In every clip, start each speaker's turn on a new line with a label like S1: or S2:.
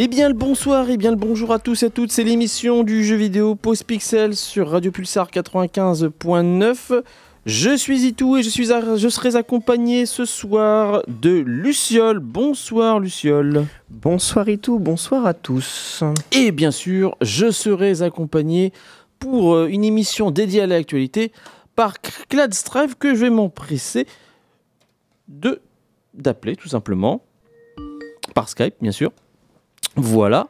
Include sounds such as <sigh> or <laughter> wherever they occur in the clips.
S1: Eh bien le bonsoir et bien le bonjour à tous et à toutes, c'est l'émission du jeu vidéo Pause Pixel sur Radio Pulsar 95.9. Je suis Itou et je, suis je serai accompagné ce soir de Luciole. Bonsoir Luciole.
S2: Bonsoir Itou, bonsoir à tous.
S1: Et bien sûr, je serai accompagné pour euh, une émission dédiée à l'actualité par Clad Strive que je vais m'empresser de d'appeler tout simplement par Skype bien sûr. Voilà.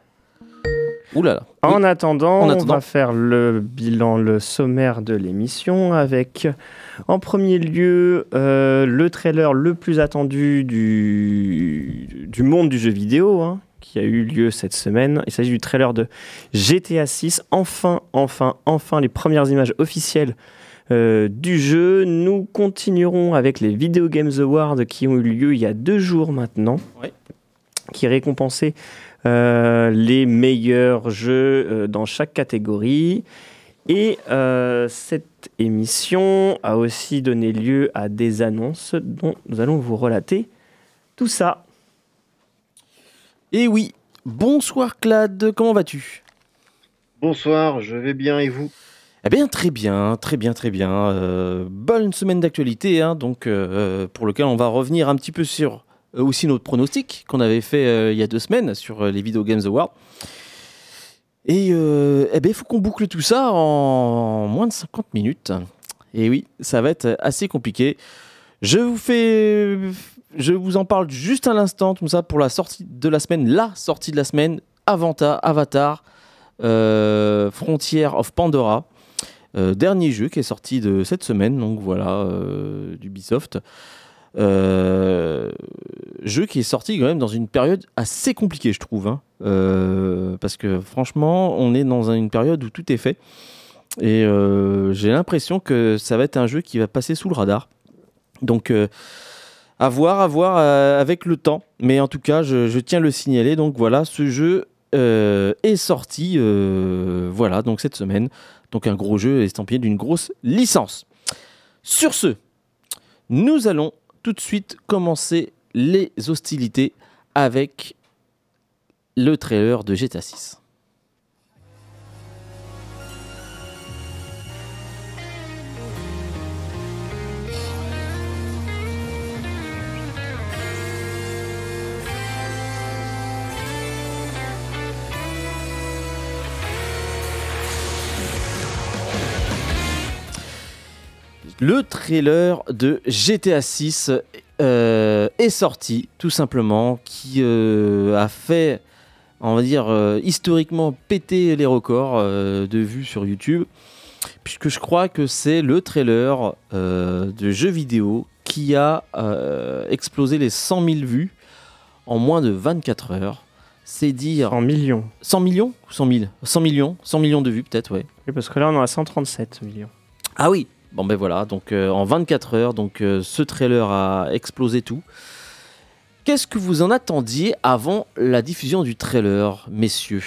S2: Ouh là là. En, attendant, on va faire le bilan, le sommaire de l'émission avec, en premier lieu, euh, le trailer le plus attendu du, du monde du jeu vidéo, hein, qui a eu lieu cette semaine. Il s'agit du trailer de GTA 6. Enfin, enfin, enfin, les premières images officielles euh, du jeu. Nous continuerons avec les Video Games Awards qui ont eu lieu il y a deux jours maintenant, qui récompensaient les meilleurs jeux euh, dans chaque catégorie. Et euh, cette émission a aussi donné lieu à des annonces dont nous allons vous relater tout ça.
S1: Et oui, bonsoir Claude, comment vas-tu?
S3: Bonsoir, je vais bien et vous?
S1: Eh bien, très bien, très bien, très bien. bonne semaine d'actualité, hein, donc pour lequel on va revenir un petit peu sur euh, aussi notre pronostic qu'on avait fait euh, il y a deux semaines sur euh, les Video Games Awards. Et eh ben, il faut qu'on boucle tout ça en moins de 50 minutes. Et oui, ça va être assez compliqué. Je vous fais, je vous en parle juste à l'instant, tout ça pour la sortie de la semaine, la sortie de la semaine, Avatar, Avatar, Frontier of Pandora, dernier jeu qui est sorti de cette semaine, donc voilà, d'Ubisoft. Euh, jeu qui est sorti quand même dans une période assez compliquée, je trouve. Hein. Euh, parce que franchement, on est dans une période où tout est fait. Et euh, j'ai l'impression que ça va être un jeu qui va passer sous le radar. Donc, à voir, à voir avec le temps. Mais en tout cas, je, je tiens le signaler. Donc voilà, ce jeu est sorti voilà, donc cette semaine. Donc un gros jeu estampillé d'une grosse licence. Sur ce, nous allons tout de suite commencer les hostilités avec le trailer de GTA 6. Le trailer de GTA 6 euh, est sorti, tout simplement, qui euh, a fait, on va dire, euh, historiquement péter les records de vues sur YouTube, puisque je crois que c'est le trailer de jeu vidéo qui a explosé les 100 000 vues en moins de 24 heures. C'est dire.
S2: 100 millions.
S1: 100 millions ou 100 000 100 millions? 100 millions de vues, peut-être, ouais.
S2: Oui, parce que là, on en a 137 millions.
S1: Ah oui, Bon ben voilà, donc euh, en 24 heures, donc euh, ce trailer a explosé tout. Qu'est-ce que vous en attendiez avant la diffusion du trailer, messieurs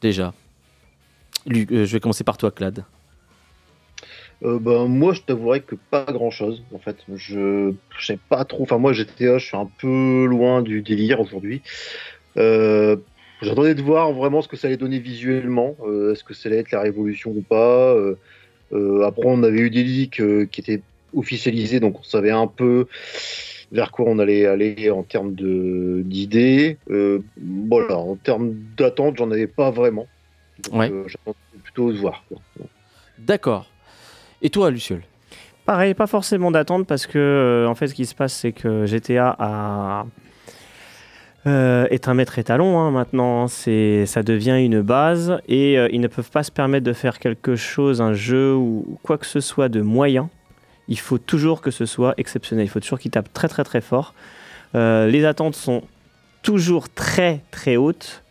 S1: Déjà? Euh, je vais commencer par toi, Clad.
S3: ben, moi, je t'avouerais que pas grand chose. En fait, je, sais pas trop. Enfin, moi, GTA, je suis un peu loin du délire aujourd'hui. J'attendais de voir vraiment ce que ça allait donner visuellement. Est-ce que ça allait être la révolution ou pas euh, après, on avait eu des leaks euh, qui étaient officialisés, donc on savait un peu vers quoi on allait aller en termes d'idées. Euh, voilà, en termes d'attente, j'en avais pas vraiment.
S1: ouais.
S3: plutôt de voir.
S1: D'accord. Et toi, Luciole?
S2: Pareil, pas forcément d'attente parce que en fait, ce qui se passe, c'est que GTA a euh, est un maître étalon hein, maintenant. C'est, ça devient une base et euh, ils ne peuvent pas se permettre de faire quelque chose, un jeu ou quoi que ce soit de moyen. Il faut toujours que ce soit exceptionnel. Il faut toujours qu'ils tapent très très très fort. Euh, les attentes sont toujours très très hautes.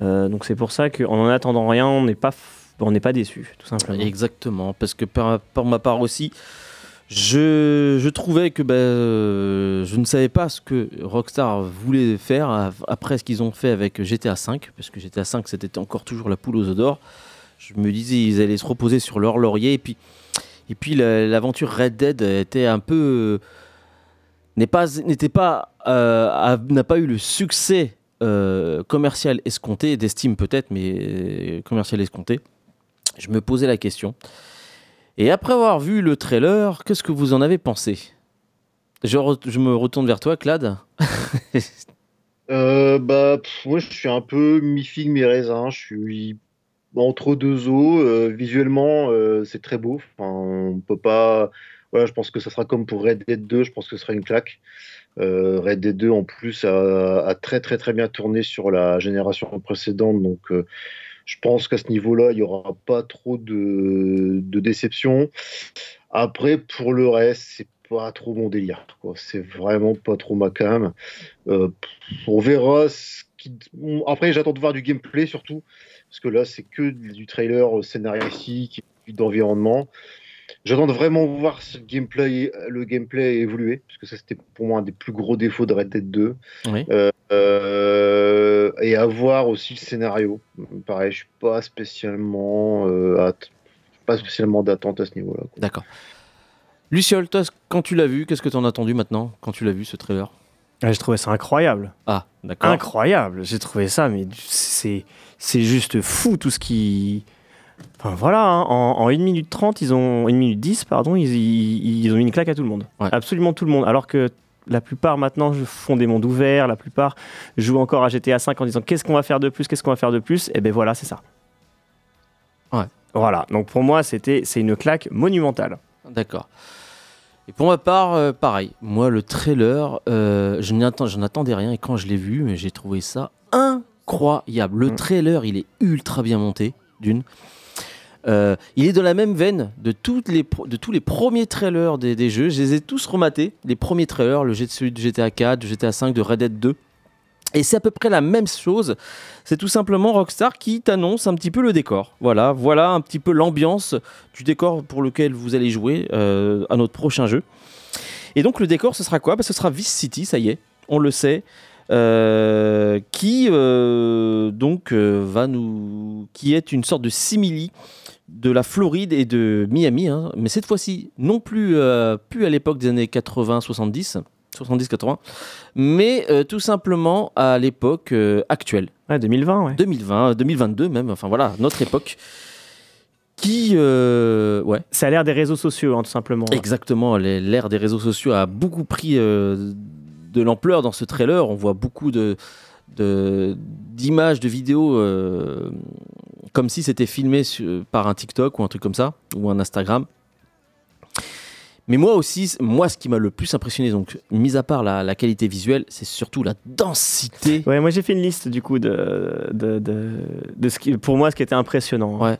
S2: donc c'est pour ça qu'en en attendant rien, on n'est pas, on n'est pas déçu, tout simplement.
S1: Exactement, parce que pour ma part aussi, je, trouvais que ben, euh, je ne savais pas ce que Rockstar voulait faire après ce qu'ils ont fait avec GTA V, parce que GTA V c'était encore toujours la poule aux œufs d'or. Je me disais ils allaient se reposer sur leur laurier et puis et puis l'aventure Red Dead était un peu n'est pas n'était pas euh, n'a pas eu le succès commercial escompté, d'estime peut-être, mais commercial escompté, je me posais la question. Et après avoir vu le trailer, qu'est-ce que vous en avez pensé? Je, me retourne vers toi, Clad. <laughs>
S3: euh, bah, moi, je suis un peu mi-figue, mi-raisin. Je suis entre deux eaux. Euh, visuellement, euh, c'est très beau. Enfin, on peut pas. Voilà, je pense que ça sera comme pour Red Dead 2. Je pense que ce sera une claque. Euh, Red Dead 2, en plus, a, a, très très très bien tourné sur la génération précédente. Donc, je pense qu'à ce niveau-là, il n'y aura pas trop de, déception. Après, pour le reste, c'est pas trop mon délire. C'est vraiment pas trop ma cam. Euh, on verra. Ce qui... Après, j'attends de voir du gameplay surtout, parce que là, c'est que du trailer scénaristique, d'environnement. J'attends vraiment voir si le gameplay, le gameplay évolué, parce que ça, c'était pour moi un des plus gros défauts de Red Dead 2. Euh, euh, et à voir aussi le scénario. Pareil, je suis pas spécialement, pas spécialement d'attente à ce niveau-là.
S1: D'accord. Luciol, toi, quand tu l'as vu, qu'est-ce que tu en as attendu maintenant, quand tu l'as vu ce trailer?
S2: Ah, J'ai trouvé ça incroyable.
S1: Ah, d'accord.
S2: Incroyable. J'ai trouvé ça, mais c'est, c'est juste fou tout ce qui. Enfin voilà, hein, en, 1 minute 30, ils ont. 1 minute 10, pardon, ils, ils, ont mis une claque à tout le monde. Absolument tout le monde. Alors que la plupart maintenant font des mondes ouverts, la plupart jouent encore à GTA 5 en disant qu'est-ce qu'on va faire de plus, qu'est-ce qu'on va faire de plus, et eh ben voilà, c'est ça.
S1: Ouais.
S2: Voilà, donc pour moi, c'était, c'est une claque monumentale.
S1: D'accord. Et pour ma part, euh, pareil. Moi, le trailer, euh, je n'en attendais rien. Et quand je l'ai vu, j'ai trouvé ça incroyable. Le mm. trailer, il est ultra bien monté, d'une. Euh, il est dans la même veine de, les de tous les premiers trailers des, jeux. Je les ai tous rematés. Les premiers trailers, le celui de GTA 4, de GTA 5, de Red Dead 2. Et c'est à peu près la même chose. C'est tout simplement Rockstar qui t'annonce un petit peu le décor. Voilà, voilà un petit peu l'ambiance du décor pour lequel vous allez jouer euh, à notre prochain jeu. Et donc le décor, ce sera quoi? Bah, Ce sera Vice City, ça y est, on le sait. Euh, qui euh, donc va nous, qui est une sorte de simili de la Floride et de Miami, hein. mais cette fois-ci non plus, plus à l'époque des années 80-70, 70-80, mais euh, tout simplement à l'époque euh, actuelle.
S2: 2020, ouais.
S1: 2020, 2022 même, enfin voilà, notre époque. Qui. Euh, ouais.
S2: Ça a l'air des réseaux sociaux, hein, tout simplement.
S1: Exactement, l'ère des réseaux sociaux a beaucoup pris de l'ampleur dans ce trailer. On voit beaucoup de d'images, de, vidéos comme si c'était filmé par un TikTok ou un truc comme ça, ou un Instagram. Mais moi aussi, moi, ce qui m'a le plus impressionné, donc, mis à part la, qualité visuelle, c'est surtout la densité.
S2: Ouais, moi j'ai fait une liste du coup de, de, de, ce qui, pour moi, ce qui était impressionnant.
S1: Ouais.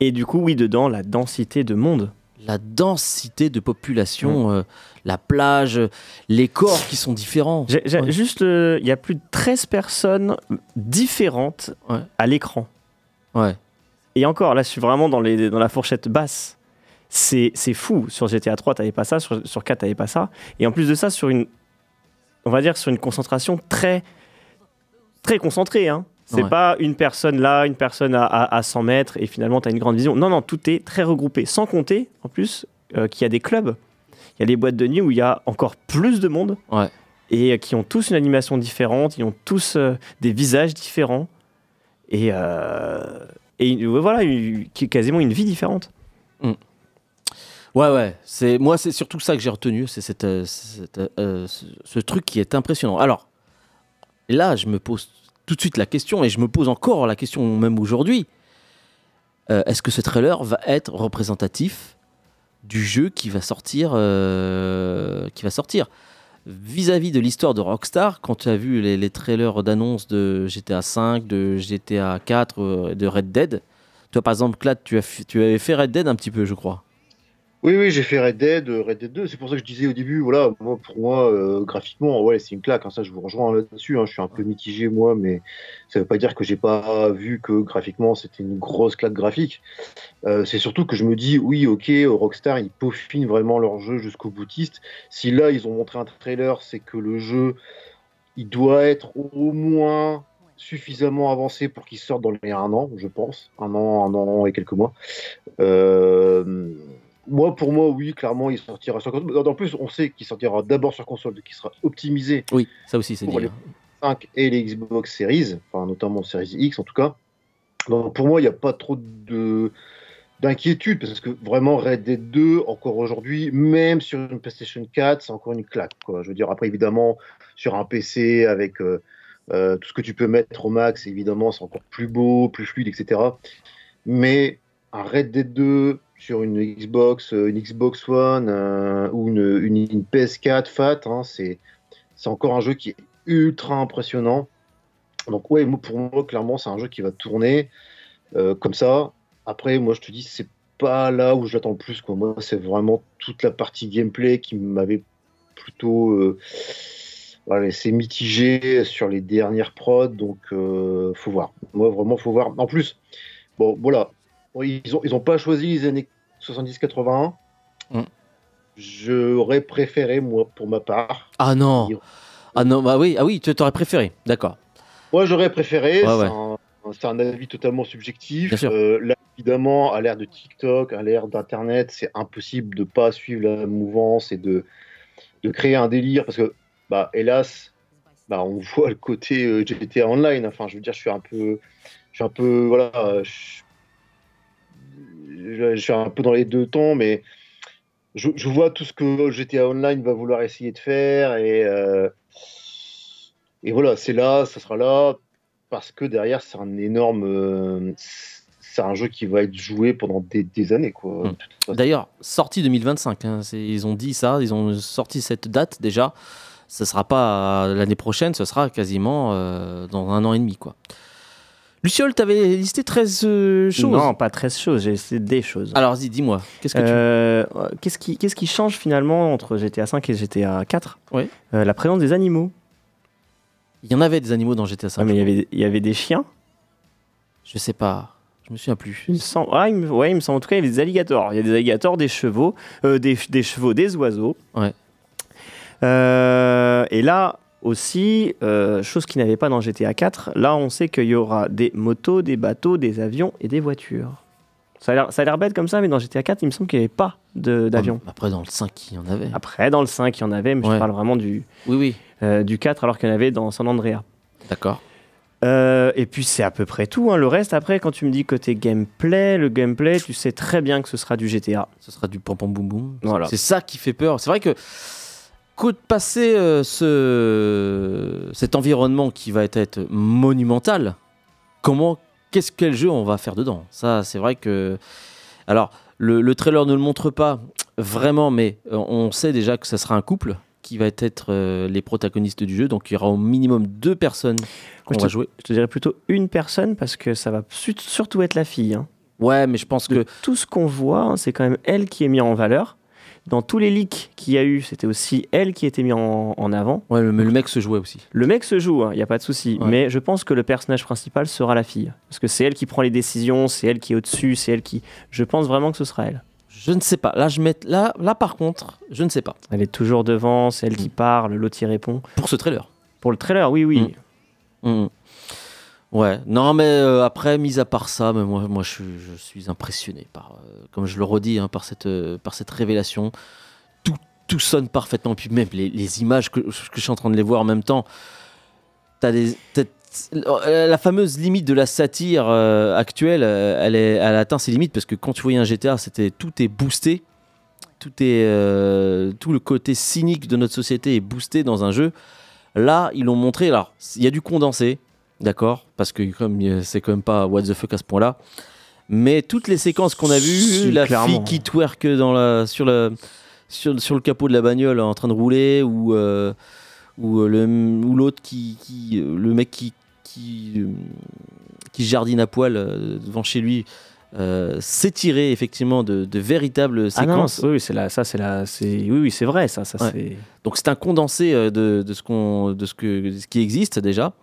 S2: Et du coup, oui, dedans, la densité de monde.
S1: La densité de population, euh, la plage, les corps qui sont différents.
S2: Juste, euh, il y a plus de 13 personnes différentes à l'écran.
S1: Ouais.
S2: Et encore, là, je suis vraiment dans, les, dans la fourchette basse c'est fou. Sur GTA 3, t'avais pas ça, sur, sur 4, t'avais pas ça. Et en plus de ça, sur une, on va dire, sur une concentration très, très concentrée. Hein. C'est pas une personne là, une personne à, à, 100 mètres et finalement tu as une grande vision. Non, non, tout est très regroupé. Sans compter, en plus, euh, qu'il y a des clubs. Il y a des boîtes de nuit où il y a encore plus de monde. Et euh, qui ont tous une animation différente, ils ont tous euh, des visages différents. Et, et voilà, quasiment une vie différente.
S1: Mm. Ouais, ouais. C'est moi, c'est surtout ça que j'ai retenu, c'est cette, ce, truc qui est impressionnant. Alors, là, je me pose tout de suite la question, et je me pose encore la question même aujourd'hui. Euh, est-ce que ce trailer va être représentatif du jeu qui va sortir, qui va sortir? Vis-à-vis de l'histoire de Rockstar, quand tu as vu les, trailers d'annonce de GTA 5, de GTA 4, de Red Dead, toi par exemple, Clad, tu, as, tu avais fait Red Dead un petit peu, je crois.
S3: Oui, oui, j'ai fait Red Dead, euh, Red Dead 2. C'est pour ça que je disais au début, voilà, moi, pour moi, euh, graphiquement, ouais, c'est une claque. Hein, ça, je vous rejoins là-dessus. Hein, je suis un peu mitigé, moi, mais ça veut pas dire que j'ai pas vu que graphiquement, c'était une grosse claque graphique. Euh, c'est surtout que je me dis, oui, ok, Rockstar, ils peaufinent vraiment leur jeu jusqu'au boutiste. Si là, ils ont montré un trailer, c'est que le jeu, il doit être au moins suffisamment avancé pour qu'il sorte dans les un an, je pense. Un an, un an et quelques mois. Euh moi, pour moi, oui, clairement, il sortira sur console. En plus, on sait qu'il sortira d'abord sur console, qu'il sera optimisé.
S1: Oui, ça aussi, c'est dit.
S3: Hein. 5 et les Xbox Series, enfin notamment Series X en tout cas. Donc pour moi, il n'y a pas trop de d'inquiétude parce que vraiment Red Dead 2 encore aujourd'hui même sur une PlayStation 4 c'est encore une claque quoi je veux dire après évidemment sur un PC avec euh, euh, tout ce que tu peux mettre au max évidemment c'est encore plus beau plus fluide etc mais un Red Dead 2 sur une Xbox euh, une Xbox One ou une, une, PS4 fat hein, c'est c'est encore un jeu qui est ultra impressionnant donc ouais pour moi clairement c'est un jeu qui va tourner comme ça après, moi, je te dis, c'est pas là où j'attends le plus. Moi, c'est vraiment toute la partie gameplay qui m'avait plutôt euh, voilà, laissé mitigé sur les dernières prods. Donc, euh, faut voir. Moi, vraiment, faut voir. En plus, bon, voilà. Ils ont, ils ont pas choisi les années 70-81. Mm. J'aurais préféré, moi, pour ma part.
S1: Ah non Ah non, bah oui, ah oui tu aurais préféré, d'accord.
S3: Moi, j'aurais préféré. c'est un, avis totalement subjectif. Euh, là, évidemment, à l'ère de TikTok, à l'ère d'Internet, c'est impossible de pas suivre la mouvance et de, de créer un délire parce que, bah, hélas, bah, on voit le côté euh, GTA Online. Enfin, je veux dire, je suis un peu, je suis un peu, voilà, je, suis un peu dans les deux temps, mais je, vois tout ce que GTA Online va vouloir essayer de faire et euh, et voilà, c'est là, ça sera là parce que derrière, c'est un énorme euh, c'est un jeu qui va être joué pendant des, années. quoi.
S1: Hmm. D'ailleurs, sorti 2025, hein, ils ont dit ça, ils ont sorti cette date déjà. Ce sera pas l'année prochaine, ce sera quasiment euh, dans un an et demi. quoi. Luciole, tu avais listé 13 euh, choses?
S2: Non, pas 13 choses, j'ai listé des choses.
S1: Alors, dis-moi, qu'est-ce que
S2: euh, qu'est-ce qui, qu'est-ce qui change finalement entre GTA 5 et GTA 4
S1: oui.
S2: La présence des animaux.
S1: Il y en avait des animaux dans GTA 5.
S2: mais il y, avait, il y avait des chiens?
S1: Je sais pas. Je me souviens plus.
S2: Il me semble, ah, il me, ouais, il me semble en tout cas, il y avait des alligators. Il y a des alligators, des chevaux, euh, des, des, chevaux, des oiseaux.
S1: Ouais.
S2: Euh, et là aussi, euh, chose qui n'avait pas dans GTA 4, là on sait qu'il y aura des motos, des bateaux, des avions et des voitures. Ça a l'air bête comme ça, mais dans GTA 4, il me semble qu'il n'y avait pas d'avion.
S1: Après, dans le 5, il y en avait.
S2: Après, dans le 5, il y en avait, mais je parle vraiment du,
S1: oui,
S2: oui. du 4 alors qu'il y en avait dans San Andreas.
S1: D'accord.
S2: Euh, et puis c'est à peu près tout. Hein. Le reste, après, quand tu me dis côté gameplay, le gameplay, tu sais très bien que ce sera du GTA.
S1: Ce sera du pom pom boum boum. Voilà. C'est ça qui fait peur. C'est vrai que de passer euh, ce, cet environnement qui va être monumental, comment, qu'est-ce quel jeu on va faire dedans? Ça, c'est vrai que. Alors, le, le, trailer ne le montre pas vraiment, mais euh, on sait déjà que ça sera un couple qui va être euh, les protagonistes du jeu. Donc il y aura au minimum deux personnes qu'on va jouer.
S2: Je te dirais plutôt une personne parce que ça va surtout être la fille. Hein.
S1: Ouais, mais je pense que.
S2: Tout ce qu'on voit, hein, c'est quand même elle qui est mise en valeur. Dans tous les leaks qu'il y a eu, c'était aussi elle qui était mise en, avant.
S1: Ouais, mais le mec se jouait aussi.
S2: Le mec se joue, il hein, n'y a pas de souci. Mais je pense que le personnage principal sera la fille. Parce que c'est elle qui prend les décisions, c'est elle qui est au-dessus, c'est elle qui. Je pense vraiment que ce sera elle.
S1: Je ne sais pas. Là, je mets... là, là, par contre, je ne sais pas.
S2: Elle est toujours devant, c'est elle qui mm. parle, l'autre y répond.
S1: Pour ce trailer.
S2: Pour le trailer, oui, oui.
S1: Mm. Mm. Ouais, non, mais euh, après, mis à part ça, mais moi, moi je, suis impressionné par, euh, comme je le redis, hein, par, cette, euh, par cette révélation. Tout, tout sonne parfaitement. Et puis même les, images que, je suis en train de les voir en même temps, t'as la fameuse limite de la satire actuelle, elle, est, elle atteint ses limites parce que quand tu voyais un GTA, c'était tout est boosté, tout est tout le côté cynique de notre société est boosté dans un jeu. Là, ils l'ont montré. Alors, il y a du condensé, d'accord, parce que comme c'est quand même pas what the fuck à ce point-là. Mais toutes les séquences qu'on a vues, la fille qui twerk dans la, sur, le, sur, sur, le capot de la bagnole en train de rouler, ou ou le ou l'autre qui, qui, le mec qui qui, euh, qui jardine à poil euh, devant chez lui euh, s'étirer effectivement de, de, véritables ah séquences.
S2: oui, c'est là, ça, c'est là, c'est oui, oui, c'est vrai, ça, ça c'est.
S1: Donc c'est un condensé de, de ce qu'on, de ce que, ce qui existe déjà.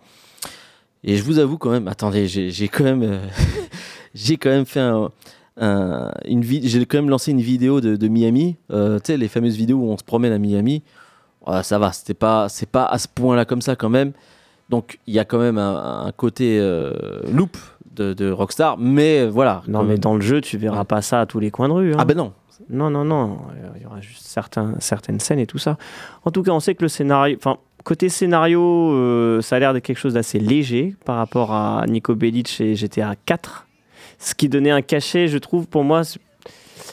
S1: Et je vous avoue quand même, attendez, j'ai quand même, <laughs> j'ai quand même fait un, une j'ai quand même lancé une vidéo de, de Miami, tu sais les fameuses vidéos où on se promène à Miami. ça va, c'était pas, c'est pas à ce point-là comme ça quand même. Donc il y a quand même un, côté euh, loop de, Rockstar, mais voilà.
S2: Non, mais dans le jeu, tu verras pas ça à tous les coins de rue. Hein.
S1: Ah ben non.
S2: Non, non, non. Il y aura juste certains, certaines scènes et tout ça. En tout cas, on sait que le scénario. Enfin, côté scénario, ça a l'air de quelque chose d'assez léger par rapport à Nico Bellic et GTA 4. Ce qui donnait un cachet, je trouve, pour moi,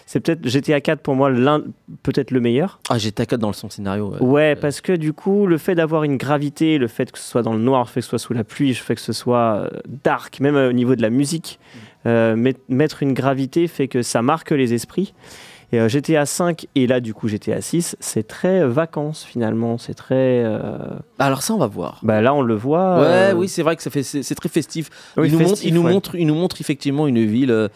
S2: c'est peut-être GTA 4 pour moi l'un peut-être le meilleur.
S1: Ah GTA 4 dans le son scénario.
S2: Ouais, parce que du coup le fait d'avoir une gravité, le fait que ce soit dans le noir, le fait que ce soit sous la pluie, le fait que ce soit euh, dark, même au niveau de la musique, mm. euh, mettre une gravité fait que ça marque les esprits. Et euh, GTA 5 et là du coup GTA 6, c'est très vacances finalement, c'est très.
S1: Alors ça on va voir.
S2: Bah là on le voit.
S1: Ouais, oui c'est vrai que ça fait c'est très festif. il, nous montre, il, nous montre, il nous montre effectivement une ville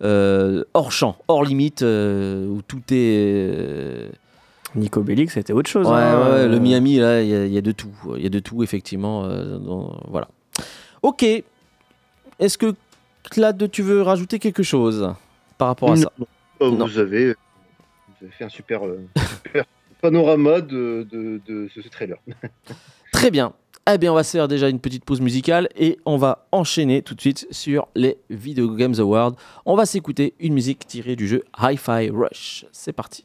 S1: euh, hors champ, hors limite, euh, où tout est. Euh,
S2: Nico Bellic, c'était autre chose.
S1: Ouais, hein. le Miami, là, il y, a de tout. Il y a de tout, effectivement. voilà. Ok. Est-ce que, Claude, tu veux rajouter quelque chose par rapport à ça?
S3: Oh, Vous, avez, fait un super, panorama de, de ce trailer. <laughs>
S1: Très bien. Eh bien, on va se faire déjà une petite pause musicale et on va enchaîner tout de suite sur les Video Games Awards. On va s'écouter une musique tirée du jeu Hi-Fi Rush. C'est parti.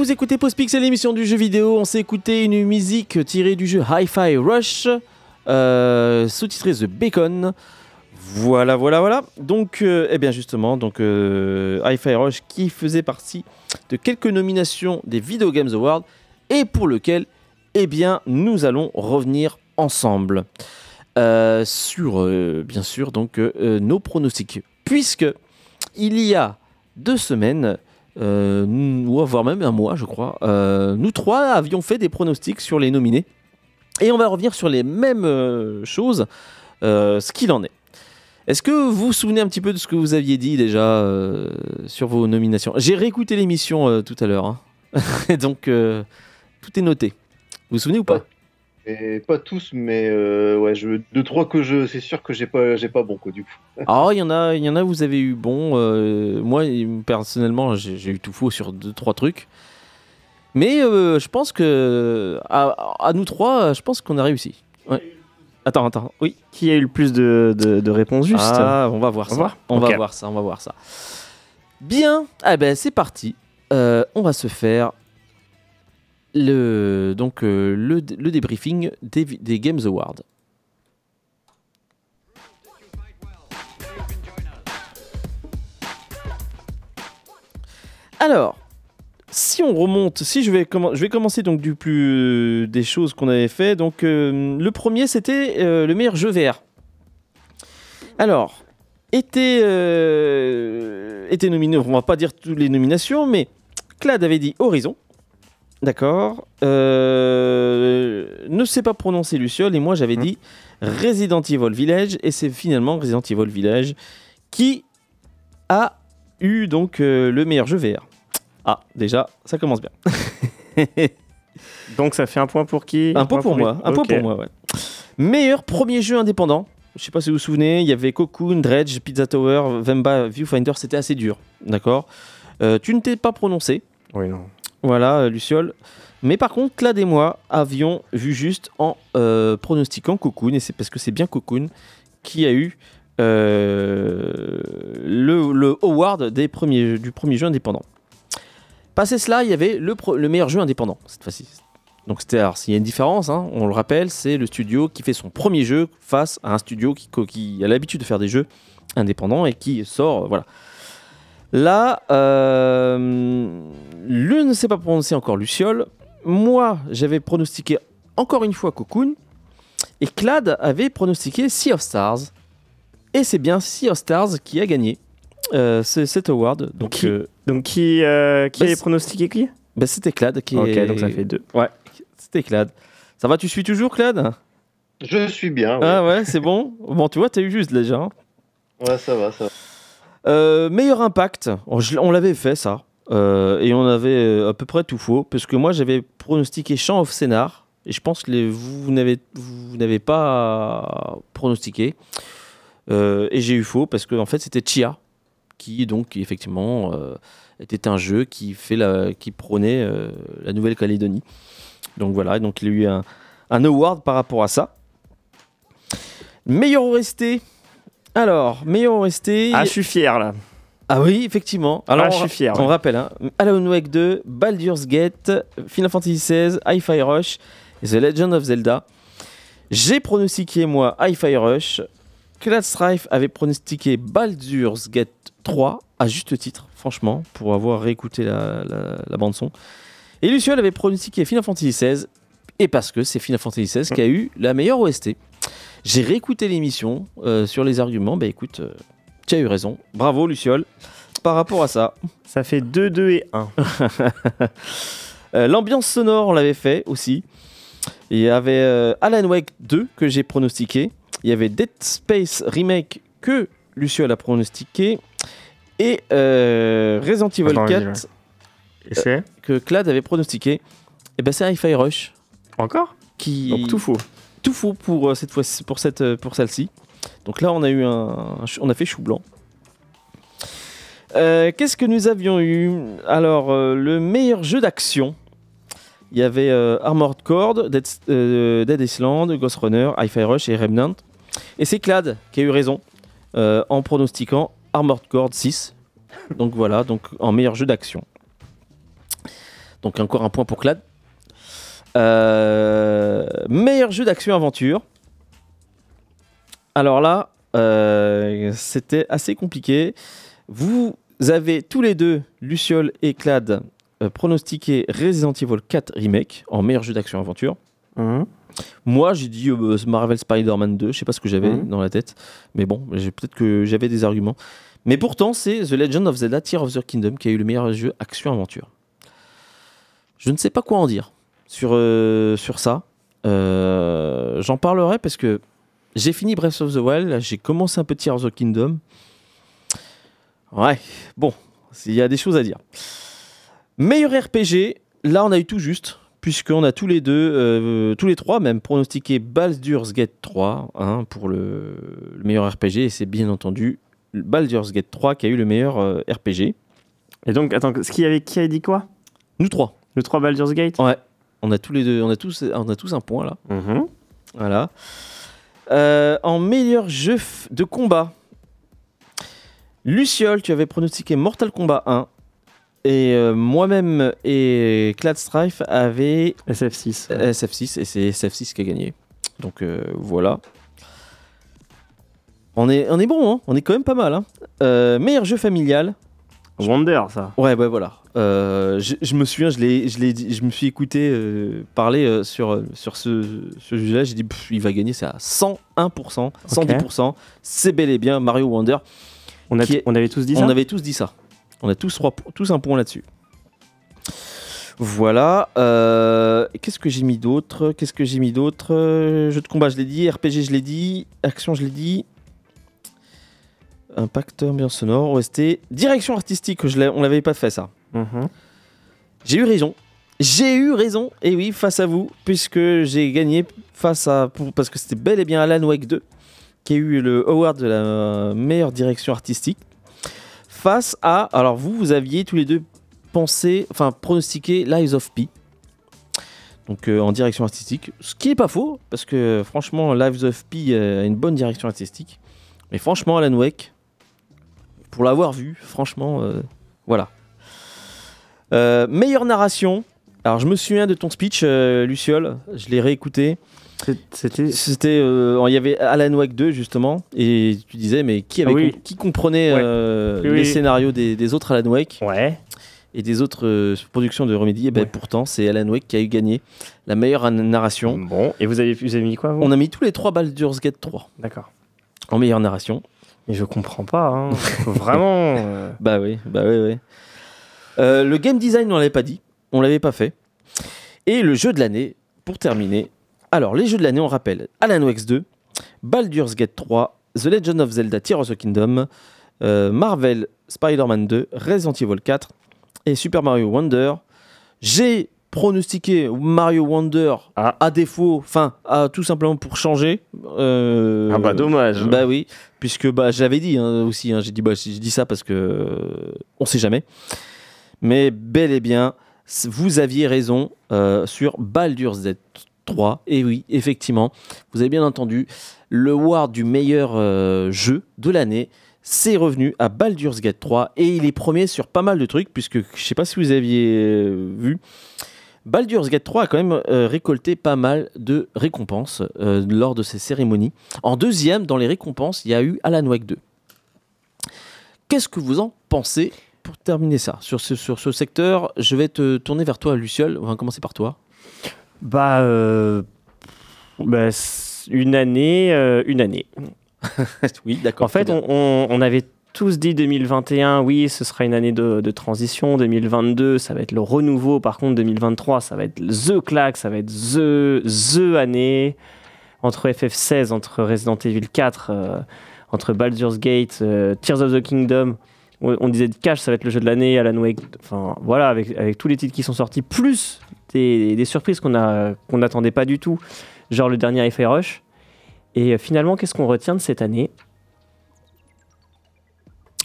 S1: Vous écoutez Postpixel, l'émission du jeu vidéo. On s'est écouté une musique tirée du jeu Hi-Fi Rush, euh, sous-titré The Bacon. Voilà, voilà, voilà. Donc, euh, eh bien justement, donc euh, Hi-Fi Rush qui faisait partie de quelques nominations des Video Games Awards et pour lequel, eh bien, nous allons revenir ensemble sur, bien sûr, donc nos pronostics, puisque il y a deux semaines ou voire même un mois, je crois, euh, nous trois avions fait des pronostics sur les nominés. Et on va revenir sur les mêmes euh, choses, ce qu'il en est. Est-ce que vous vous souvenez un petit peu de ce que vous aviez dit déjà sur vos nominations? J'ai réécouté l'émission tout à l'heure, hein. <laughs> donc tout est noté. Vous vous souvenez ou pas?
S3: Pas tous, mais euh, ouais, je, deux trois que je, c'est sûr que j'ai pas, j'ai pas bon quoi du coup. <laughs>
S1: Ah, il y en a, il y en a, vous avez eu bon. Euh, moi, personnellement, j'ai eu tout faux sur deux trois trucs. Mais euh, je pense que à, nous trois, je pense qu'on a réussi. Attends, attends, oui.
S2: Qui a eu le plus de, de, réponses justes
S1: Ah, on va voir ça. On va voir ça, on va voir ça. Bien, ah ben c'est parti. on va se faire le, donc, euh, le, débriefing des, Games Awards. Alors, si on remonte, si je vais, commencer donc du plus des choses qu'on avait fait. Donc euh, le premier c'était euh, le meilleur jeu VR. Alors, était, était nominé, on va pas dire toutes les nominations, mais Clad avait dit Horizon. D'accord. Euh, ne sais pas prononcer Luciole et moi j'avais mmh. dit Resident Evil Village et c'est finalement Resident Evil Village qui a eu donc euh, le meilleur jeu VR. Ah, déjà, ça commence bien. <laughs>
S2: donc ça fait un point pour qui?
S1: Un, point, pour, moi. Un point pour moi, ouais. Meilleur premier jeu indépendant. Je sais pas si vous vous souvenez, il y avait Cocoon, Dredge, Pizza Tower, Vemba, Viewfinder, c'était assez dur. D'accord? Tu ne t'es pas prononcé.
S2: Oui, non.
S1: Voilà, Luciole. Mais par contre, Clad et moi avions vu juste en pronostiquant Cocoon, et c'est parce que c'est bien Cocoon qui a eu le, le, award du premier jeu indépendant. Passé cela, il y avait le, le meilleur jeu indépendant cette fois-ci. Donc c'était s'il y a une différence, hein, on le rappelle, c'est le studio qui fait son premier jeu face à un studio qui, a l'habitude de faire des jeux indépendants et qui sort, voilà. Là, euh, ne sait pas prononcer encore Luciole. Moi, j'avais pronostiqué encore une fois Cocoon. Et Clad avait pronostiqué Sea of Stars. Et c'est bien Sea of Stars qui a gagné euh, cet award. Donc,
S2: qui, euh, donc qui, euh, qui bah, avait pronostiqué qui?
S1: bah, C'était Clad. Qui
S2: ok, donc ça fait deux.
S1: Ouais, c'était Clad. Ça va, tu suis toujours Clad?
S3: Je suis bien.
S1: Ouais. Ah ouais, c'est bon. <laughs> bon, tu vois, t'as eu juste déjà. Hein.
S3: Ouais, ça va, ça va.
S1: meilleur impact, on, l'avait fait ça. Et on avait à peu près tout faux. Parce que moi, j'avais pronostiqué Champ of Scénar. Et je pense que vous n'avez pas pronostiqué. et j'ai eu faux parce que en fait, c'était Chia qui donc effectivement euh, était un jeu qui, prônait euh, la Nouvelle-Calédonie. Donc voilà, donc il a eu un, award par rapport à ça. Meilleur OST. Alors, meilleur OST.
S2: Ah, je suis fier là.
S1: Ah oui, effectivement. Alors,
S2: ah, je suis fier.
S1: On rappelle, hein, Alan Wake 2, Baldur's Gate, Final Fantasy XVI, Hi-Fi Rush, The Legend of Zelda. J'ai pronostiqué, moi, Hi-Fi Rush. Clad Strife avait pronostiqué Baldur's Gate 3, à juste titre, franchement, pour avoir réécouté la, bande-son. Et Luciole avait pronostiqué Final Fantasy XVI, et parce que c'est Final Fantasy XVI qui a eu la meilleure OST. J'ai réécouté l'émission euh, sur les arguments, bah écoute, euh, tu as eu raison. Bravo Luciole, par rapport à ça.
S2: Ça fait 2, 2 et 1. <laughs>
S1: Euh, l'ambiance sonore, on l'avait fait aussi. Il y avait Alan Wake 2 que j'ai pronostiqué. Il y avait Dead Space Remake que Luciole a pronostiqué. Et euh, Resident Evil 4
S2: euh,
S1: que Clad avait pronostiqué. Et eh ben c'est Hi-Fi Rush.
S2: Encore?
S1: Qui...
S2: Donc tout faux.
S1: Tout faux pour euh, cette fois pour cette pour celle-ci. Donc là on a eu un, on fait chou blanc. Qu'est-ce que nous avions eu? Alors le meilleur jeu d'action. Il y avait Armored Core, Dead, Island, Ghost Runner, Hi-Fi Rush et Remnant. Et c'est Clad qui a eu raison en pronostiquant Armored Core 6. Donc voilà, donc en meilleur jeu d'action. Donc encore un point pour Clad. Euh, meilleur jeu d'action aventure. Alors là, euh, c'était assez compliqué. Vous avez tous les deux, Luciole et Clad, euh, pronostiqué Resident Evil 4 Remake en meilleur jeu d'action aventure. Mmh. Moi, j'ai dit euh, Marvel Spider-Man 2, je sais pas ce que j'avais mhm. dans la tête, mais bon, peut-être que j'avais des arguments. Mais pourtant, c'est The Legend of Zelda Tear of the Kingdom qui a eu le meilleur jeu action-aventure. Je ne sais pas quoi en dire sur, euh, sur ça. Euh, j'en parlerai parce que j'ai fini Breath of the Wild, j'ai commencé un peu Tear of the Kingdom. Ouais, bon, il y a des choses à dire. Meilleur RPG, là on a eu tout juste puisqu'on a tous les deux, euh, tous les trois même, pronostiqué Baldur's Gate 3 hein, pour le, meilleur RPG, et c'est bien entendu Baldur's Gate 3 qui a eu le meilleur euh, RPG.
S2: Et donc, attends, ce qui, avait, qui a dit quoi?
S1: Nous trois.
S2: Nous trois Baldur's Gate?
S1: Ouais, on a tous les deux, on a tous, on a tous un point là.
S2: Mm-hmm.
S1: Voilà. Euh, en meilleur jeu de combat, Luciole, tu avais pronostiqué Mortal Kombat 1 et euh, moi-même et Clad Strife avaient
S2: SF6.
S1: SF6 et c'est SF6 qui a gagné. Donc euh, voilà. On est, on est bon, hein on est quand même pas mal. Hein meilleur jeu familial.
S2: Wonder, ça.
S1: Ouais, ouais, voilà. Je, me souviens, je, je, je me suis écouté parler sur, sur ce, ce jeu-là. J'ai dit, il va gagner, c'est à 101%, 110%. C'est bel et bien Mario Wonder.
S2: On, a on avait tous dit
S1: ça On avait tous dit ça. On a tous, tous un point là-dessus. Voilà. Euh, qu'est-ce que j'ai mis d'autre? Qu'est-ce que j'ai mis d'autre? Euh, Jeu de combat, je l'ai dit. RPG, je l'ai dit. Action, je l'ai dit. Impact, ambiance sonore, OST. Direction artistique, je on l'avait pas fait ça.
S2: Mhm.
S1: J'ai eu raison. J'ai eu raison, et oui, face à vous, puisque j'ai gagné face à. parce que c'était bel et bien Alan Wake 2 qui a eu le award de la meilleure direction artistique, face à. Alors, vous, vous aviez tous les deux pensé, enfin, pronostiqué Lies of P. Donc, euh, en direction artistique. Ce qui n'est pas faux, parce que franchement, Lives of P a une bonne direction artistique. Mais franchement, Alan Wake, pour l'avoir vu, franchement, euh, voilà. Euh, meilleure narration. Alors, je me souviens de ton speech, Luciole. Je l'ai réécouté. C'était. C'était. il y avait Alan Wake 2, justement. Et tu disais, mais qui, avait qui comprenait les scénarios des, des, autres Alan Wake
S2: Ouais
S1: et des autres euh, productions de Remedy, et eh ben pourtant c'est Alan Wake qui a eu gagné la meilleure narration.
S2: Bon, et vous avez, vous avez mis quoi
S1: On a mis tous les trois Baldur's Gate 3.
S2: D'accord.
S1: En meilleure narration.
S2: Je comprends pas, hein. vraiment. <laughs> Euh.
S1: Bah oui, bah oui, oui. Euh, le game design, on l'avait pas dit, on l'avait pas fait. Et le jeu de l'année, pour terminer. Alors, les jeux de l'année, on rappelle Alan Wake 2, Baldur's Gate 3, The Legend of Zelda Tears of the Kingdom, Marvel Spider-Man 2, Resident Evil 4, et Super Mario Wonder. J'ai pronostiqué Mario Wonder ah. à défaut, enfin, tout simplement pour changer.
S2: Euh, ah bah dommage.
S1: Bah oui, puisque bah, j'avais dit hein, aussi, hein, j'ai dit, bah, dit ça parce que euh, on sait jamais. Mais bel et bien, vous aviez raison euh, sur Baldur's Z 3. Et oui, effectivement, vous avez bien entendu, le war du meilleur jeu de l'année c'est revenu à Baldur's Gate 3 et il est premier sur pas mal de trucs puisque je sais pas si vous aviez euh, vu Baldur's Gate 3 a quand même euh, récolté pas mal de récompenses euh, lors de ces cérémonies. En deuxième, dans les récompenses, il y a eu Alan Wake 2. Qu'est-ce que vous en pensez pour terminer ça? Sur ce, sur ce secteur Je vais te tourner vers toi, Luciole. On va commencer par toi.
S2: Bah, bah une année, une année. <laughs>
S1: oui, d'accord.
S2: En fait, on, avait tous dit 2021, oui, ce sera une année de, transition. 2022, ça va être le renouveau. Par contre, 2023, ça va être the claque, ça va être the, the année. Entre FF16, entre Resident Evil 4, euh, entre Baldur's Gate, euh, Tears of the Kingdom. On, disait Cash, ça va être le jeu de l'année, Alan Wake. Enfin, voilà, avec, avec, tous les titres qui sont sortis, plus des, surprises qu'on n'attendait pas du tout. Genre le dernier Hi-Fi Rush. Et euh, finalement, qu'est-ce qu'on retient de cette année?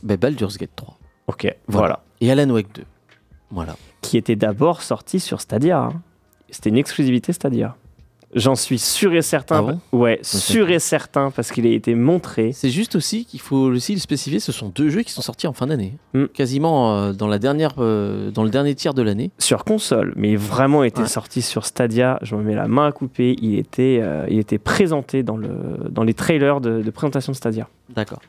S1: Ben, Baldur's Gate 3.
S2: Ok, voilà.
S1: Et Alan Wake 2. Voilà.
S2: Qui était d'abord sorti sur Stadia. Hein. C'était une exclusivité Stadia. J'en suis sûr et certain.
S1: Ah
S2: ouais, sûr et certain parce qu'il a été montré.
S1: C'est juste aussi qu'il faut aussi le spécifier. Ce sont deux jeux qui sont sortis en fin d'année, hmm. quasiment euh, dans la dernière, euh, dans le dernier tiers de l'année.
S2: Sur console, mais vraiment était sorti sur Stadia. Je me mets la main à couper. Il était, euh, il était présenté dans le, dans les trailers de, présentation de Stadia.
S1: D'accord.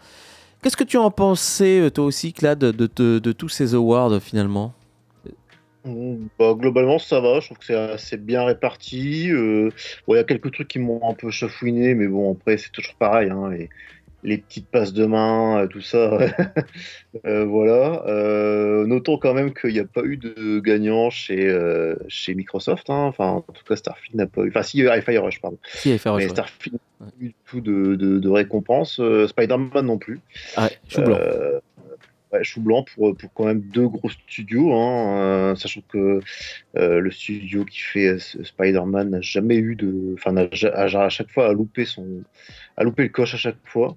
S1: Qu'est-ce que tu en pensais toi aussi, Clad, de, tous ces awards finalement?
S3: Bah, globalement, ça va. Je trouve que c'est assez bien réparti. Euh, il y a quelques trucs qui m'ont un peu chafouiné, mais bon, après, c'est toujours pareil. Hein, les, petites passes de main, euh, tout ça. <laughs> euh, voilà. Euh, notons quand même qu'il n'y a pas eu de gagnant chez, chez Microsoft. Hein. Enfin, en tout cas, Starfield n'a pas eu. Enfin, si, Hi-Fi Rush, pardon.
S1: Si, Hi-Fi Rush.
S3: Mais Starfield n'a pas eu du tout de, de, de récompense. Spider-Man non plus.
S1: Ah, chou blanc
S3: chou blanc pour, pour quand même deux gros studios, hein, euh, sachant que euh, le studio qui fait euh, Spider-Man n'a jamais eu de. Enfin, à chaque fois à louper, son, à louper le coche à chaque fois.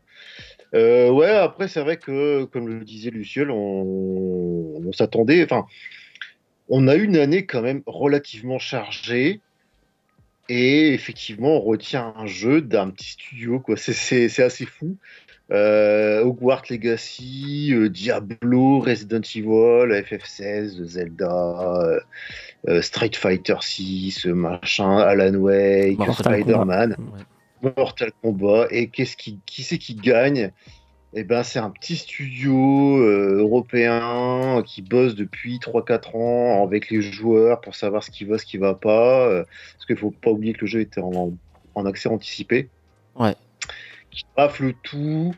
S3: ouais, après, c'est vrai que, comme le disait Luciel, on, on s'attendait. Enfin, on a eu une année quand même relativement chargée. Et effectivement, on retient un jeu d'un petit studio, quoi. C'est assez fou. Euh, Hogwarts Legacy, euh, Diablo, Resident Evil, FF16, Zelda, euh, Street Fighter 6, machin, Alan Wake, Spider-Man, Mortal Kombat. Et qu'est-ce qui, qui c'est qui gagne? Eh ben, c'est un petit studio européen qui bosse depuis 3-4 ans avec les joueurs pour savoir ce qui va, ce qui va pas. parce qu'il faut pas oublier que le jeu était en, en accès anticipé.
S1: Ouais
S3: qui rafle tout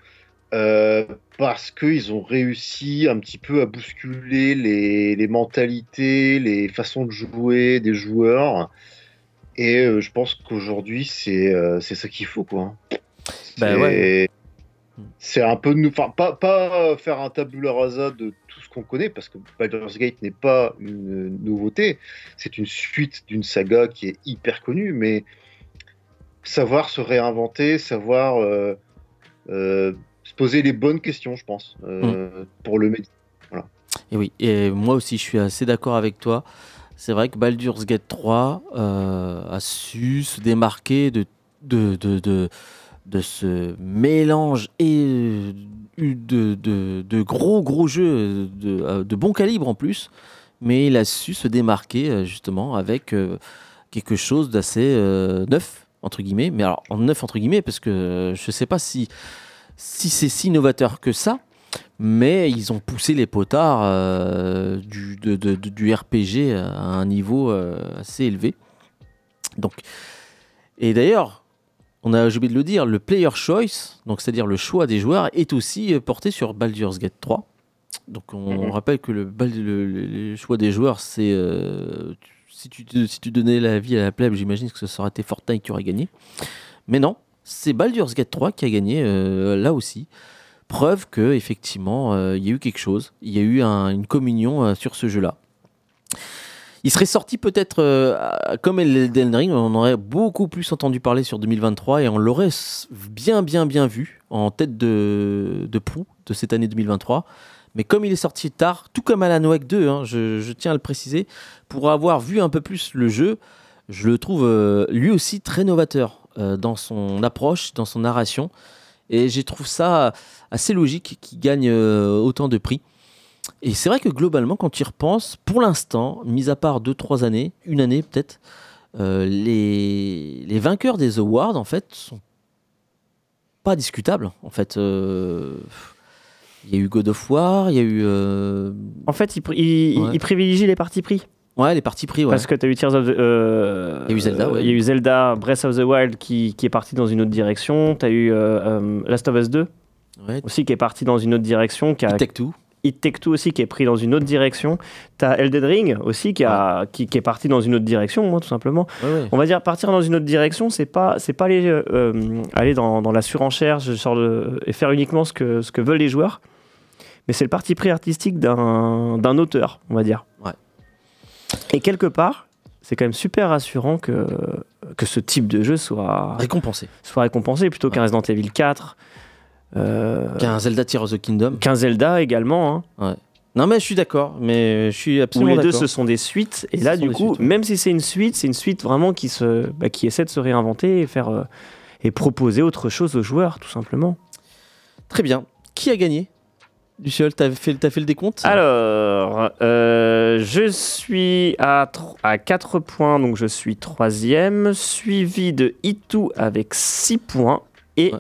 S3: euh, parce qu'ils ont réussi un petit peu à bousculer les, mentalités, les façons de jouer des joueurs. Et euh, je pense qu'aujourd'hui, c'est euh, ça qu'il faut. quoi.
S1: Bah
S3: c'est un peu. Enfin, pas, pas faire un tabula rasa de tout ce qu'on connaît, parce que Baldur's Gate n'est pas une nouveauté. C'est une suite d'une saga qui est hyper connue, mais savoir se réinventer, savoir se poser les bonnes questions, je pense, mm. pour le métier.
S1: Et oui, et moi aussi, je suis assez d'accord avec toi. C'est vrai que Baldur's Gate 3 a su se démarquer de, de, de, de, ce mélange et de, de, gros gros jeux de, de bon calibre en plus mais il a su se démarquer euh, justement avec euh, quelque chose d'assez euh, neuf entre guillemets. Mais alors en neuf entre guillemets parce que je ne sais pas si si c'est si novateur que ça, mais ils ont poussé les potards du, du RPG à un niveau assez élevé. Donc, et d'ailleurs, on a oublié de le dire, le player choice, donc c'est-à-dire le choix des joueurs, est aussi porté sur Baldur's Gate 3. Donc on, mhm. rappelle que le, choix des joueurs, c'est euh, si, tu, donnais la vie à la plèbe, j'imagine que ce aurait été Fortnite qui aurait gagné. Mais non, c'est Baldur's Gate 3 qui a gagné euh, là aussi. Preuve que effectivement, euh, il y a eu quelque chose, il y a eu une communion sur ce jeu-là. Il serait sorti peut-être comme Elden Ring, on aurait beaucoup plus entendu parler sur 2023 et on l'aurait bien bien bien vu en tête de, de proue de cette année 2023. Mais comme il est sorti tard, tout comme Alan Wake 2, hein, je, tiens à le préciser, pour avoir vu un peu plus le jeu, je le trouve euh, lui aussi très novateur euh, dans son approche, dans son narration. Et j'ai trouve ça assez logique qu'il gagne euh, autant de prix. Et c'est vrai que globalement, quand tu y repenses, pour l'instant, mis à part 2-3 années, une année peut-être, les, les, vainqueurs des awards, en fait, sont pas discutables. En fait, il y a eu God of War, il y a eu. Euh,
S2: en fait, il, il, privilégie les parties pris.
S1: Ouais, les parties pris, ouais.
S2: Parce que tu as eu Tears of the. Euh,
S1: il y a eu Zelda,
S2: ouais. Il y a eu Zelda Breath of the Wild qui, qui est parti dans une autre direction. Tu as eu euh, Last of Us 2 aussi qui est parti dans une autre direction. Qui a,
S1: It Take
S2: It Take Two aussi qui est pris dans une autre direction. Tu as Elden Ring aussi qui, a, qui, qui, est parti dans une autre direction, moi, tout simplement. On va dire partir dans une autre direction, c'est pas, c'est pas aller, aller dans, dans, la surenchère genre de, et faire uniquement ce que, ce que veulent les joueurs mais c'est le parti pris artistique d'un auteur, on va dire. Et quelque part, c'est quand même super rassurant que, que ce type de jeu soit
S1: récompensé,
S2: soit récompensé plutôt qu'un Resident Evil 4.
S1: Euh, qu'un Zelda Tears of the Kingdom.
S2: Qu'un Zelda également.
S1: Hein. Ouais. Non mais je suis d'accord, mais je suis absolument
S2: d'accord. les deux ce sont des suites et là du coup, même si c'est une suite, c'est une suite vraiment qui se, bah, qui essaie de se réinventer et faire euh, et proposer autre chose aux joueurs tout simplement.
S1: Très bien. Qui a gagné? Luciol, t'as fait, as fait le décompte?
S2: Alors, euh, je suis à, à 4 points, donc je suis troisième, suivi de Itu avec 6 points et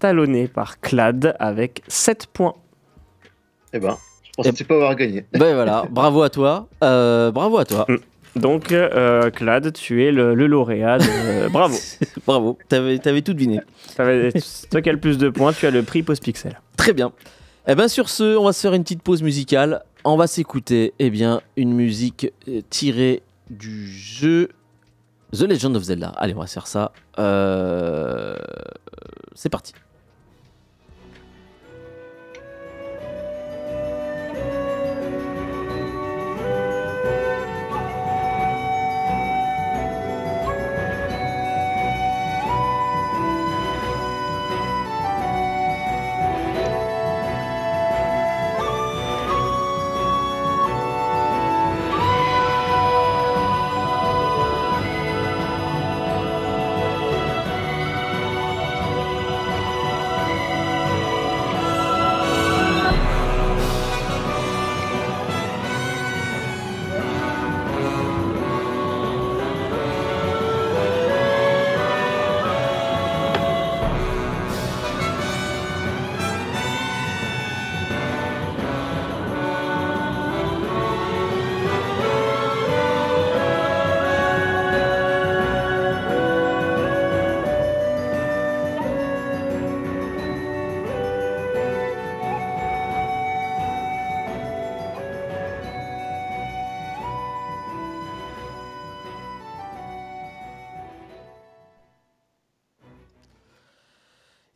S2: talonné par Clad avec 7 points.
S3: Eh ben, je pensais pas avoir gagné. <laughs>
S1: Ben voilà, bravo à toi. Euh, bravo à toi. Mm.
S2: Donc, euh, Clad, tu es le, lauréat. bravo. <laughs>
S1: bravo, t'avais avais tout deviné.
S2: toi qui as le plus de points, tu as le prix post-pixel.
S1: Très bien. Eh bien sur ce, on va se faire une petite pause musicale. On va s'écouter eh bien, une musique euh, tirée du jeu The Legend of Zelda. Allez, on va faire ça. Euh, c'est parti.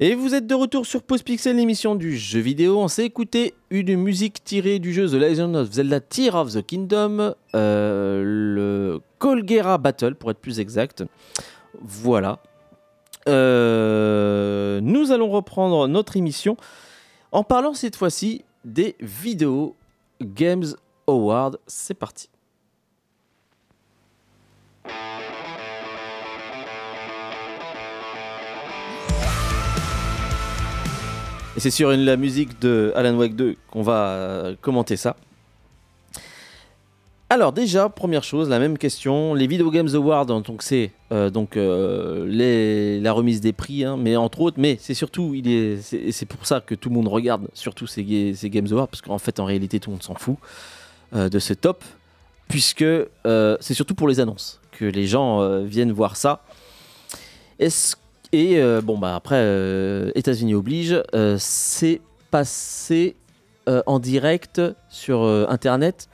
S1: Et vous êtes de retour sur Pause Pixel, l'émission du jeu vidéo. On s'est écouté une musique tirée du jeu The Legend of Zelda Tear of the Kingdom, euh, le Colgera Battle pour être plus exact. Voilà. nous allons reprendre notre émission en parlant cette fois-ci des Video Games Awards. C'est parti. Et c'est sur la musique de Alan Wake 2 qu'on va euh, commenter ça. Alors déjà, première chose, la même question. Les Video Games Awards, hein, donc c'est euh, donc euh, la remise des prix, hein, mais entre autres, mais c'est surtout, il est, c'est, pour ça que tout le monde regarde surtout ces, ces Games Awards, parce qu'en fait, en réalité, tout le monde s'en fout de ce top, puisque c'est surtout pour les annonces que les gens viennent voir ça. Est-ce et euh, bon, bah après, euh, États-Unis oblige, euh, c'est passé en direct sur Internet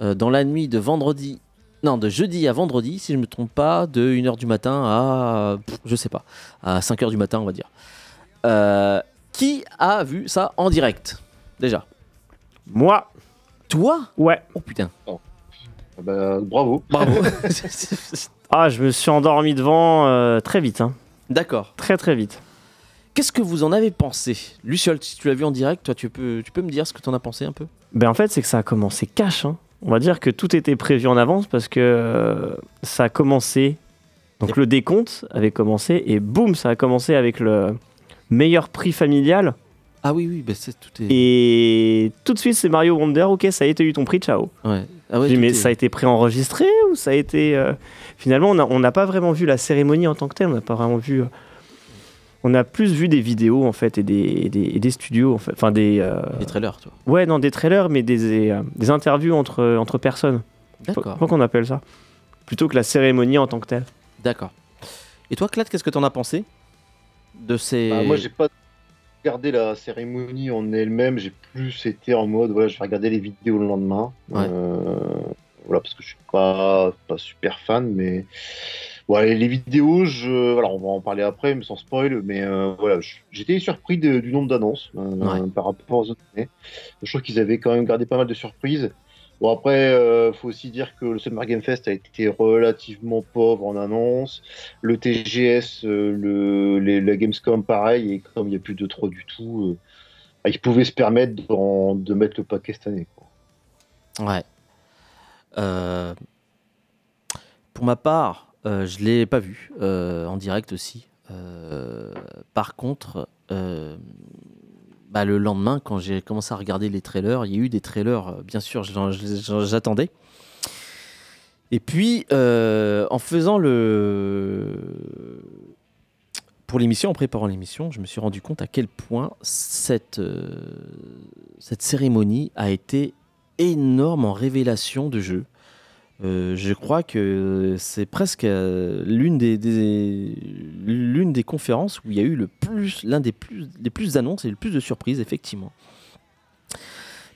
S1: dans la nuit de vendredi, non, de jeudi à vendredi, si je ne me trompe pas, de 1h du matin à, je sais pas, à 5h du matin, on va dire. qui a vu ça en direct, déjà?
S2: Moi.
S1: Toi?
S2: Ouais.
S1: Oh putain. Oh.
S3: Bah, bravo.
S1: Bravo. <laughs> <laughs>
S2: ah, je me suis endormi devant très vite. Hein.
S1: D'accord.
S2: Très très vite.
S1: Qu'est-ce que vous en avez pensé? Luciol, si tu l'as vu en direct, toi tu peux, tu peux me dire ce que tu en as pensé un peu?
S2: Ben en fait c'est que ça a commencé cash. Hein. On va dire que tout était prévu en avance parce que euh, ça a commencé. Donc le décompte avait commencé et boum, ça a commencé avec le meilleur prix familial.
S1: Ah oui, oui, ben c'est tout est...
S2: Et tout de suite c'est Mario Wonder, ok, ça a été eu ton prix, ciao.
S1: Ouais.
S2: Ah mais ça a été préenregistré ou ça a été. Euh, finalement, on n'a pas vraiment vu la cérémonie en tant que telle, on n'a pas vraiment vu. Euh, on a plus vu des vidéos en fait et des, des, studios, en fait. enfin des.
S1: Euh, des trailers, toi.
S2: Ouais, non, des trailers, mais des, des interviews entre, entre personnes.
S1: D'accord.
S2: Comment qu'on appelle ça Plutôt que la cérémonie en tant que telle.
S1: D'accord. Et toi, Claude, qu'est-ce que tu en as pensé de ces.
S3: Bah, moi, j'ai pas regardé la cérémonie en elle-même, j'ai plus été en mode voilà, je vais regarder les vidéos le lendemain. Euh, voilà, parce que je suis pas, pas super fan, mais voilà, les vidéos, je, voilà, on va en parler après, mais sans spoil. Mais euh, voilà, j'étais surpris du nombre d'annonces euh, par rapport aux autres années. Je trouve qu'ils avaient quand même gardé pas mal de surprises. Bon, après, euh, faut aussi dire que le Summer Game Fest a été relativement pauvre en annonces. Le TGS, euh, le, la Gamescom, pareil. Et comme il n'y a plus de trop du tout, euh, ils pouvaient se permettre de, mettre le paquet cette année.
S1: Ouais. pour ma part, je ne l'ai pas vu en direct aussi. par contre, bah, le lendemain, quand j'ai commencé à regarder les trailers, il y a eu des trailers, euh, bien sûr, j'attendais. Et puis, euh, en faisant le. Pour l'émission, en préparant l'émission, je me suis rendu compte à quel point cette, euh, cette cérémonie a été énorme en révélation de jeux. Euh, je crois que c'est presque euh, l'une des, l'une des conférences où il y a eu le plus, l'un des plus, les plus d'annonces et le plus de surprises, effectivement.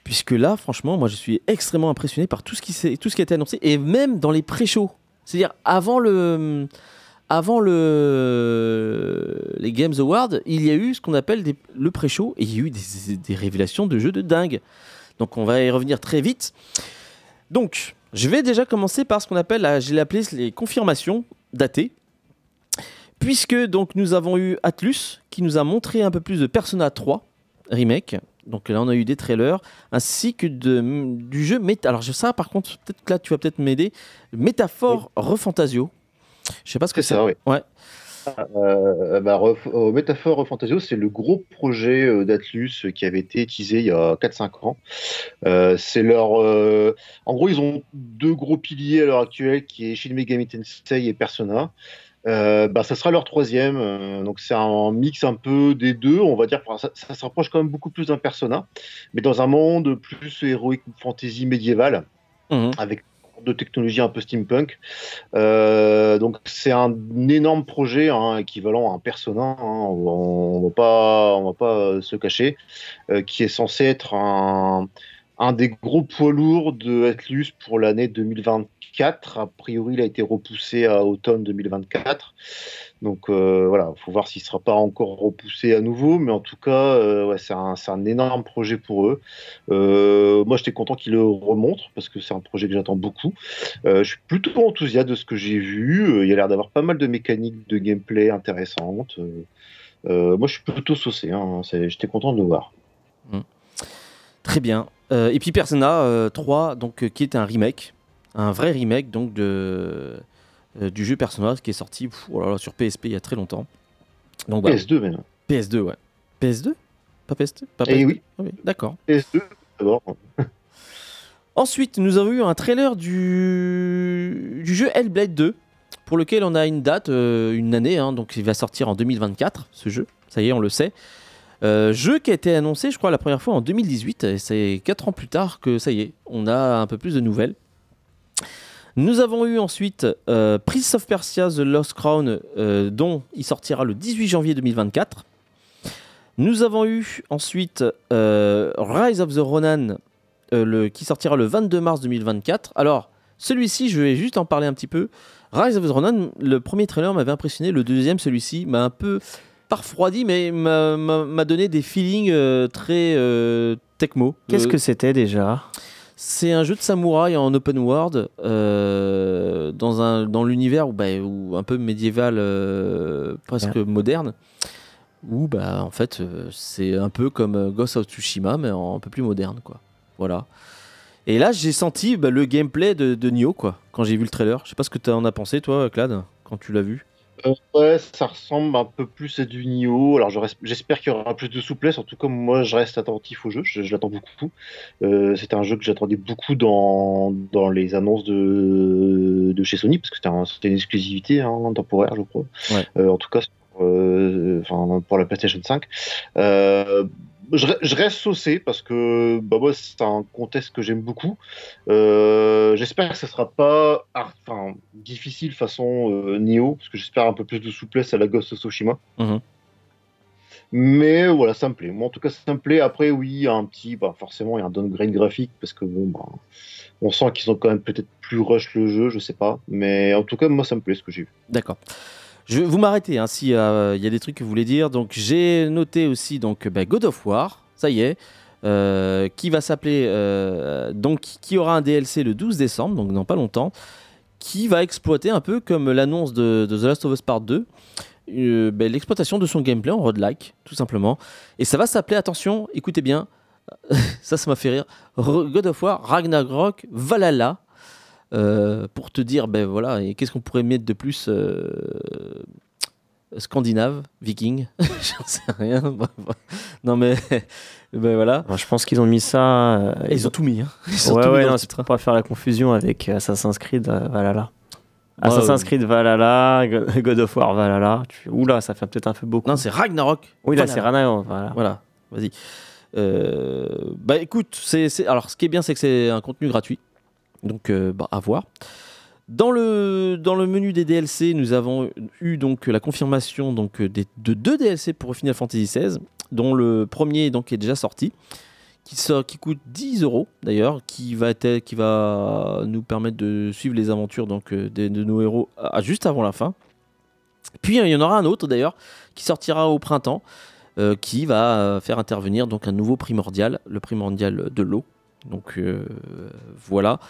S1: Puisque là, franchement, moi je suis extrêmement impressionné par tout ce qui, tout ce qui a été annoncé, et même dans les pré-shows. C'est-à-dire avant le, avant le, les Games Awards, il y a eu ce qu'on appelle le pré-show, et il y a eu des, des révélations de jeux de dingue. Donc on va y revenir très vite. Donc, je vais déjà commencer par ce qu'on appelle, j'ai appelé les confirmations datées. Puisque donc nous avons eu Atlus qui nous a montré un peu plus de Persona 3 remake. Donc là on a eu des trailers ainsi que de, du jeu Méta. Alors ça par contre peut-être que là tu vas peut-être m'aider. Métaphore Refantasio. Je sais pas ce que c'est.
S3: Ça, oui.
S1: Ouais.
S3: Euh, bah, euh, Métaphore Fantasio, c'est le gros projet euh, d'Atlus qui avait été teasé il y a 4-5 ans. c'est leur. en gros, ils ont deux gros piliers à l'heure actuelle qui est Shin Megami Tensei et Persona. bah, ça sera leur troisième. donc, c'est un mix un peu des deux. On va dire ça, ça se rapproche quand même beaucoup plus d'un Persona, mais dans un monde plus héroïque fantasy médiéval. Mmh. avec de technologie un peu steampunk. Euh, donc c'est un énorme projet, hein, équivalent à un Persona, hein, on, ne va pas, on va pas se cacher, euh, qui est censé être un, un des gros poids lourds de Atlus pour l'année 2024 2024. A priori, il a été repoussé à automne 2024. Donc euh, voilà, il faut voir s'il ne sera pas encore repoussé à nouveau. Mais en tout cas, euh, c'est un, énorme projet pour eux. Euh, moi, j'étais content qu'ils le remontrent parce que c'est un projet que j'attends beaucoup. je suis plutôt enthousiaste de ce que j'ai vu. il y a l'air d'avoir pas mal de mécaniques de gameplay intéressantes. moi, je suis plutôt saucé. Hein. J'étais content de le voir.
S1: Mmh. Très bien. et puis Persona 3, donc, qui est un remake. Un vrai remake donc de du jeu Persona qui est sorti oh sur PSP il y a très longtemps.
S3: Donc, PS2 même.
S1: PS2, ouais. PS2 Pas PS2, Pas
S3: PS2 eh
S1: ah oui. D'accord.
S3: PS2 d'abord. <laughs>
S1: Ensuite, nous avons eu un trailer du, du jeu Hellblade 2, pour lequel on a une date, euh, une année, hein, donc il va sortir en 2024, ce jeu, ça y est, on le sait. Euh, jeu qui a été annoncé, je crois, la première fois en 2018, et c'est 4 ans plus tard que ça y est, on a un peu plus de nouvelles. Nous avons eu ensuite euh, Prince of Persia The Lost Crown, euh, dont il sortira le 18 janvier 2024. Nous avons eu ensuite euh, Rise of the Ronan, le, qui sortira le 22 mars 2024. Alors, celui-ci, je vais juste en parler un petit peu. Rise of the Ronan, le premier trailer m'avait impressionné, le deuxième, celui-ci, m'a un peu pas refroidi, mais m'a donné des feelings très techmo.
S2: Qu'est-ce que c'était déjà?
S1: C'est un jeu de samouraï en open world euh, dans, un, dans l'univers où, bah, un peu médiéval, euh, presque moderne. Où bah, en fait euh, c'est un peu comme Ghost of Tsushima mais un peu plus moderne quoi. Voilà. Et là j'ai senti bah, le gameplay de, de Nioh quoi quand j'ai vu le trailer. Je sais pas ce que tu en as pensé toi Clad quand tu l'as vu.
S3: Euh, ouais, ça ressemble un peu plus à du Nioh. Alors j'espère qu'il y aura plus de souplesse. En tout cas, moi, je reste attentif au jeu. Je, l'attends beaucoup. Euh, c'était un jeu que j'attendais beaucoup dans, dans les annonces de, de chez Sony parce que c'était une exclusivité hein, temporaire, je crois. Euh, en tout cas, pour la PlayStation 5 je, reste saucé parce que bah, moi, c'est un contexte que j'aime beaucoup. Euh, j'espère que ce sera pas enfin, difficile façon euh, Nioh, parce que j'espère un peu plus de souplesse à la Ghost of Tsushima. Mhm. Mais voilà, ça me plaît. Moi, en tout cas, ça me plaît. Après, oui, il y a un petit, bah, forcément, il y a un downgrade graphique parce que bon, bah, on sent qu'ils ont quand même peut-être plus rush le jeu, je sais pas. Mais en tout cas, moi, ça me plaît ce que j'ai vu.
S1: D'accord. Je vous m'arrêter hein, s'il euh, y a des trucs que vous voulez dire. Donc j'ai noté aussi donc bah, God of War, ça y est, euh, qui va s'appeler euh, donc qui aura un DLC le 12 décembre, donc dans pas longtemps, qui va exploiter un peu comme l'annonce de, The Last of Us Part 2. Bah, l'exploitation de son gameplay en road-like, tout simplement. Et ça va s'appeler, attention, écoutez bien, <laughs> ça, ça m'a fait rire, God of War Ragnarok Valhalla. Euh, pour te dire, ben voilà, et qu'est-ce qu'on pourrait mettre de plus euh, Scandinave, viking, <laughs> j'en sais rien. <laughs> non mais, <laughs> ben voilà.
S2: je pense qu'ils ont mis ça.
S1: Euh, ils, ont tout mis. Hein.
S2: Ils ouais, ouais, non, c'est pour pas faire la confusion avec Assassin's Creed Valhalla. Assassin's Creed Valhalla, God of War Valhalla. Tu... Oula, ça fait peut-être un peu beaucoup.
S1: Non, c'est Ragnarok.
S2: Oui, là, c'est Ragnarok. Voilà,
S1: voilà. vas-y. bah écoute, c'est, alors ce qui est bien, c'est que c'est un contenu gratuit. Donc euh, bah, à voir. Dans le, menu des DLC, nous avons eu donc la confirmation donc, de deux DLC pour Final Fantasy XVI, dont le premier donc, est déjà sorti, qui, coûte 10 euros d'ailleurs, qui va, nous permettre de suivre les aventures donc, euh, de, nos héros juste avant la fin. Puis il y en aura un autre d'ailleurs, qui sortira au printemps, euh, qui va faire intervenir donc, un nouveau primordial, le primordial de l'eau. Donc voilà.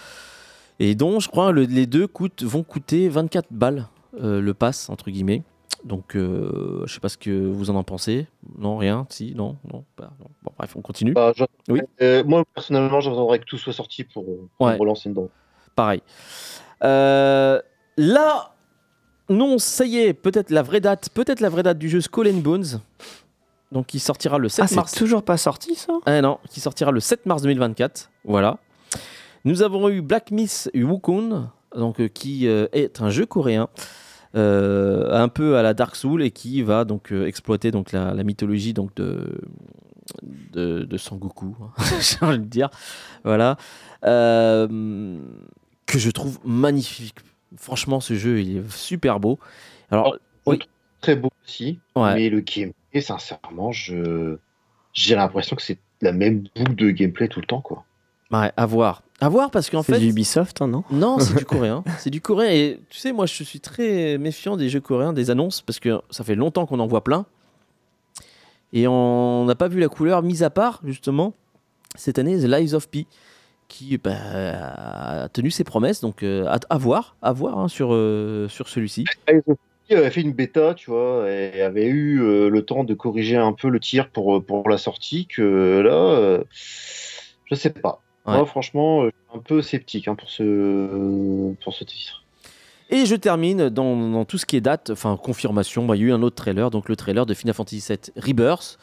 S1: Et dont je crois les deux coûtent, vont coûter 24 balles euh, le pass, entre guillemets. Donc, euh, je sais pas ce que vous en en pensez. Non, rien Si Non Non, bah, Bon, bref, on continue.
S3: Bah, oui. Euh, moi, personnellement, j'attendrais que tout soit sorti pour, relancer dedans.
S1: Pareil. Euh, là, non, ça y est, peut-être la vraie date, peut-être la vraie date du jeu Skull and Bones. Donc, qui sortira le 7 ah, mars.
S2: toujours pas sorti, ça?
S1: Ah non, qui sortira le 7 mars 2024. Voilà. Nous avons eu Black Miss Wukong, donc, euh, qui euh, est un jeu coréen. Euh, un peu à la Dark Soul et qui va donc exploiter donc la, mythologie donc de de, de Sangoku, hein, <laughs> j'ai envie de dire, voilà, que je trouve magnifique. Franchement, ce jeu il est super beau. Alors,
S3: oh, très beau aussi, mais le sincèrement, je j'ai l'impression que c'est la même boucle de gameplay tout le temps, quoi.
S1: Ouais, à voir. À voir parce qu'en fait.
S2: C'est du Ubisoft, hein, non?
S1: Non, c'est du <laughs> coréen. C'est du coréen. Et tu sais, moi, je suis très méfiant des jeux coréens, des annonces, parce que ça fait longtemps qu'on en voit plein. Et on n'a pas vu la couleur, mis à part, justement, cette année, The Lives of Pi, qui bah, a tenu ses promesses. Donc, euh, à, voir, à voir hein, sur, euh, sur celui-ci.
S3: Avait fait une bêta, tu vois, et avait eu euh, le temps de corriger un peu le tir pour, pour la sortie, que là, je sais pas. Moi, franchement, je suis un peu sceptique hein, pour, ce, pour ce titre.
S1: Et je termine dans, dans, tout ce qui est date, enfin confirmation. Bah, il y a eu un autre trailer, donc le trailer de Final Fantasy VII Rebirth,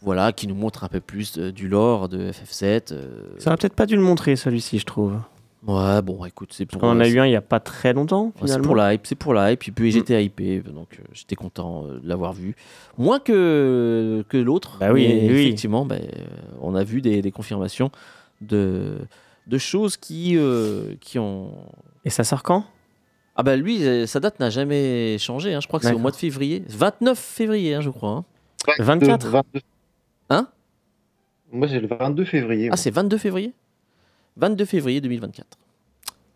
S1: voilà, qui nous montre un peu plus du lore de FF7. Euh.
S2: Ça va peut-être pas dû le montrer celui-ci, je trouve.
S1: Ouais, bon, écoute, c'est pour.
S2: On en a eu un il y a pas très longtemps.
S1: c'est pour la hype, c'est pour la hype. Et puis j'étais mm. hypé, donc euh, j'étais content euh, de l'avoir vu. Moins que que l'autre.
S2: Bah oui,
S1: effectivement, bah, on a vu des, des confirmations de de choses qui qui ont.
S2: Et ça sort quand?
S1: Ah bah lui, sa date n'a jamais changé. Hein. Je crois que c'est au mois de février. 29 février, hein, je crois. Hein.
S2: 24 22.
S1: Hein?
S3: Moi, c'est le 22 février.
S1: Ah, c'est 22 février? 22 février 2024.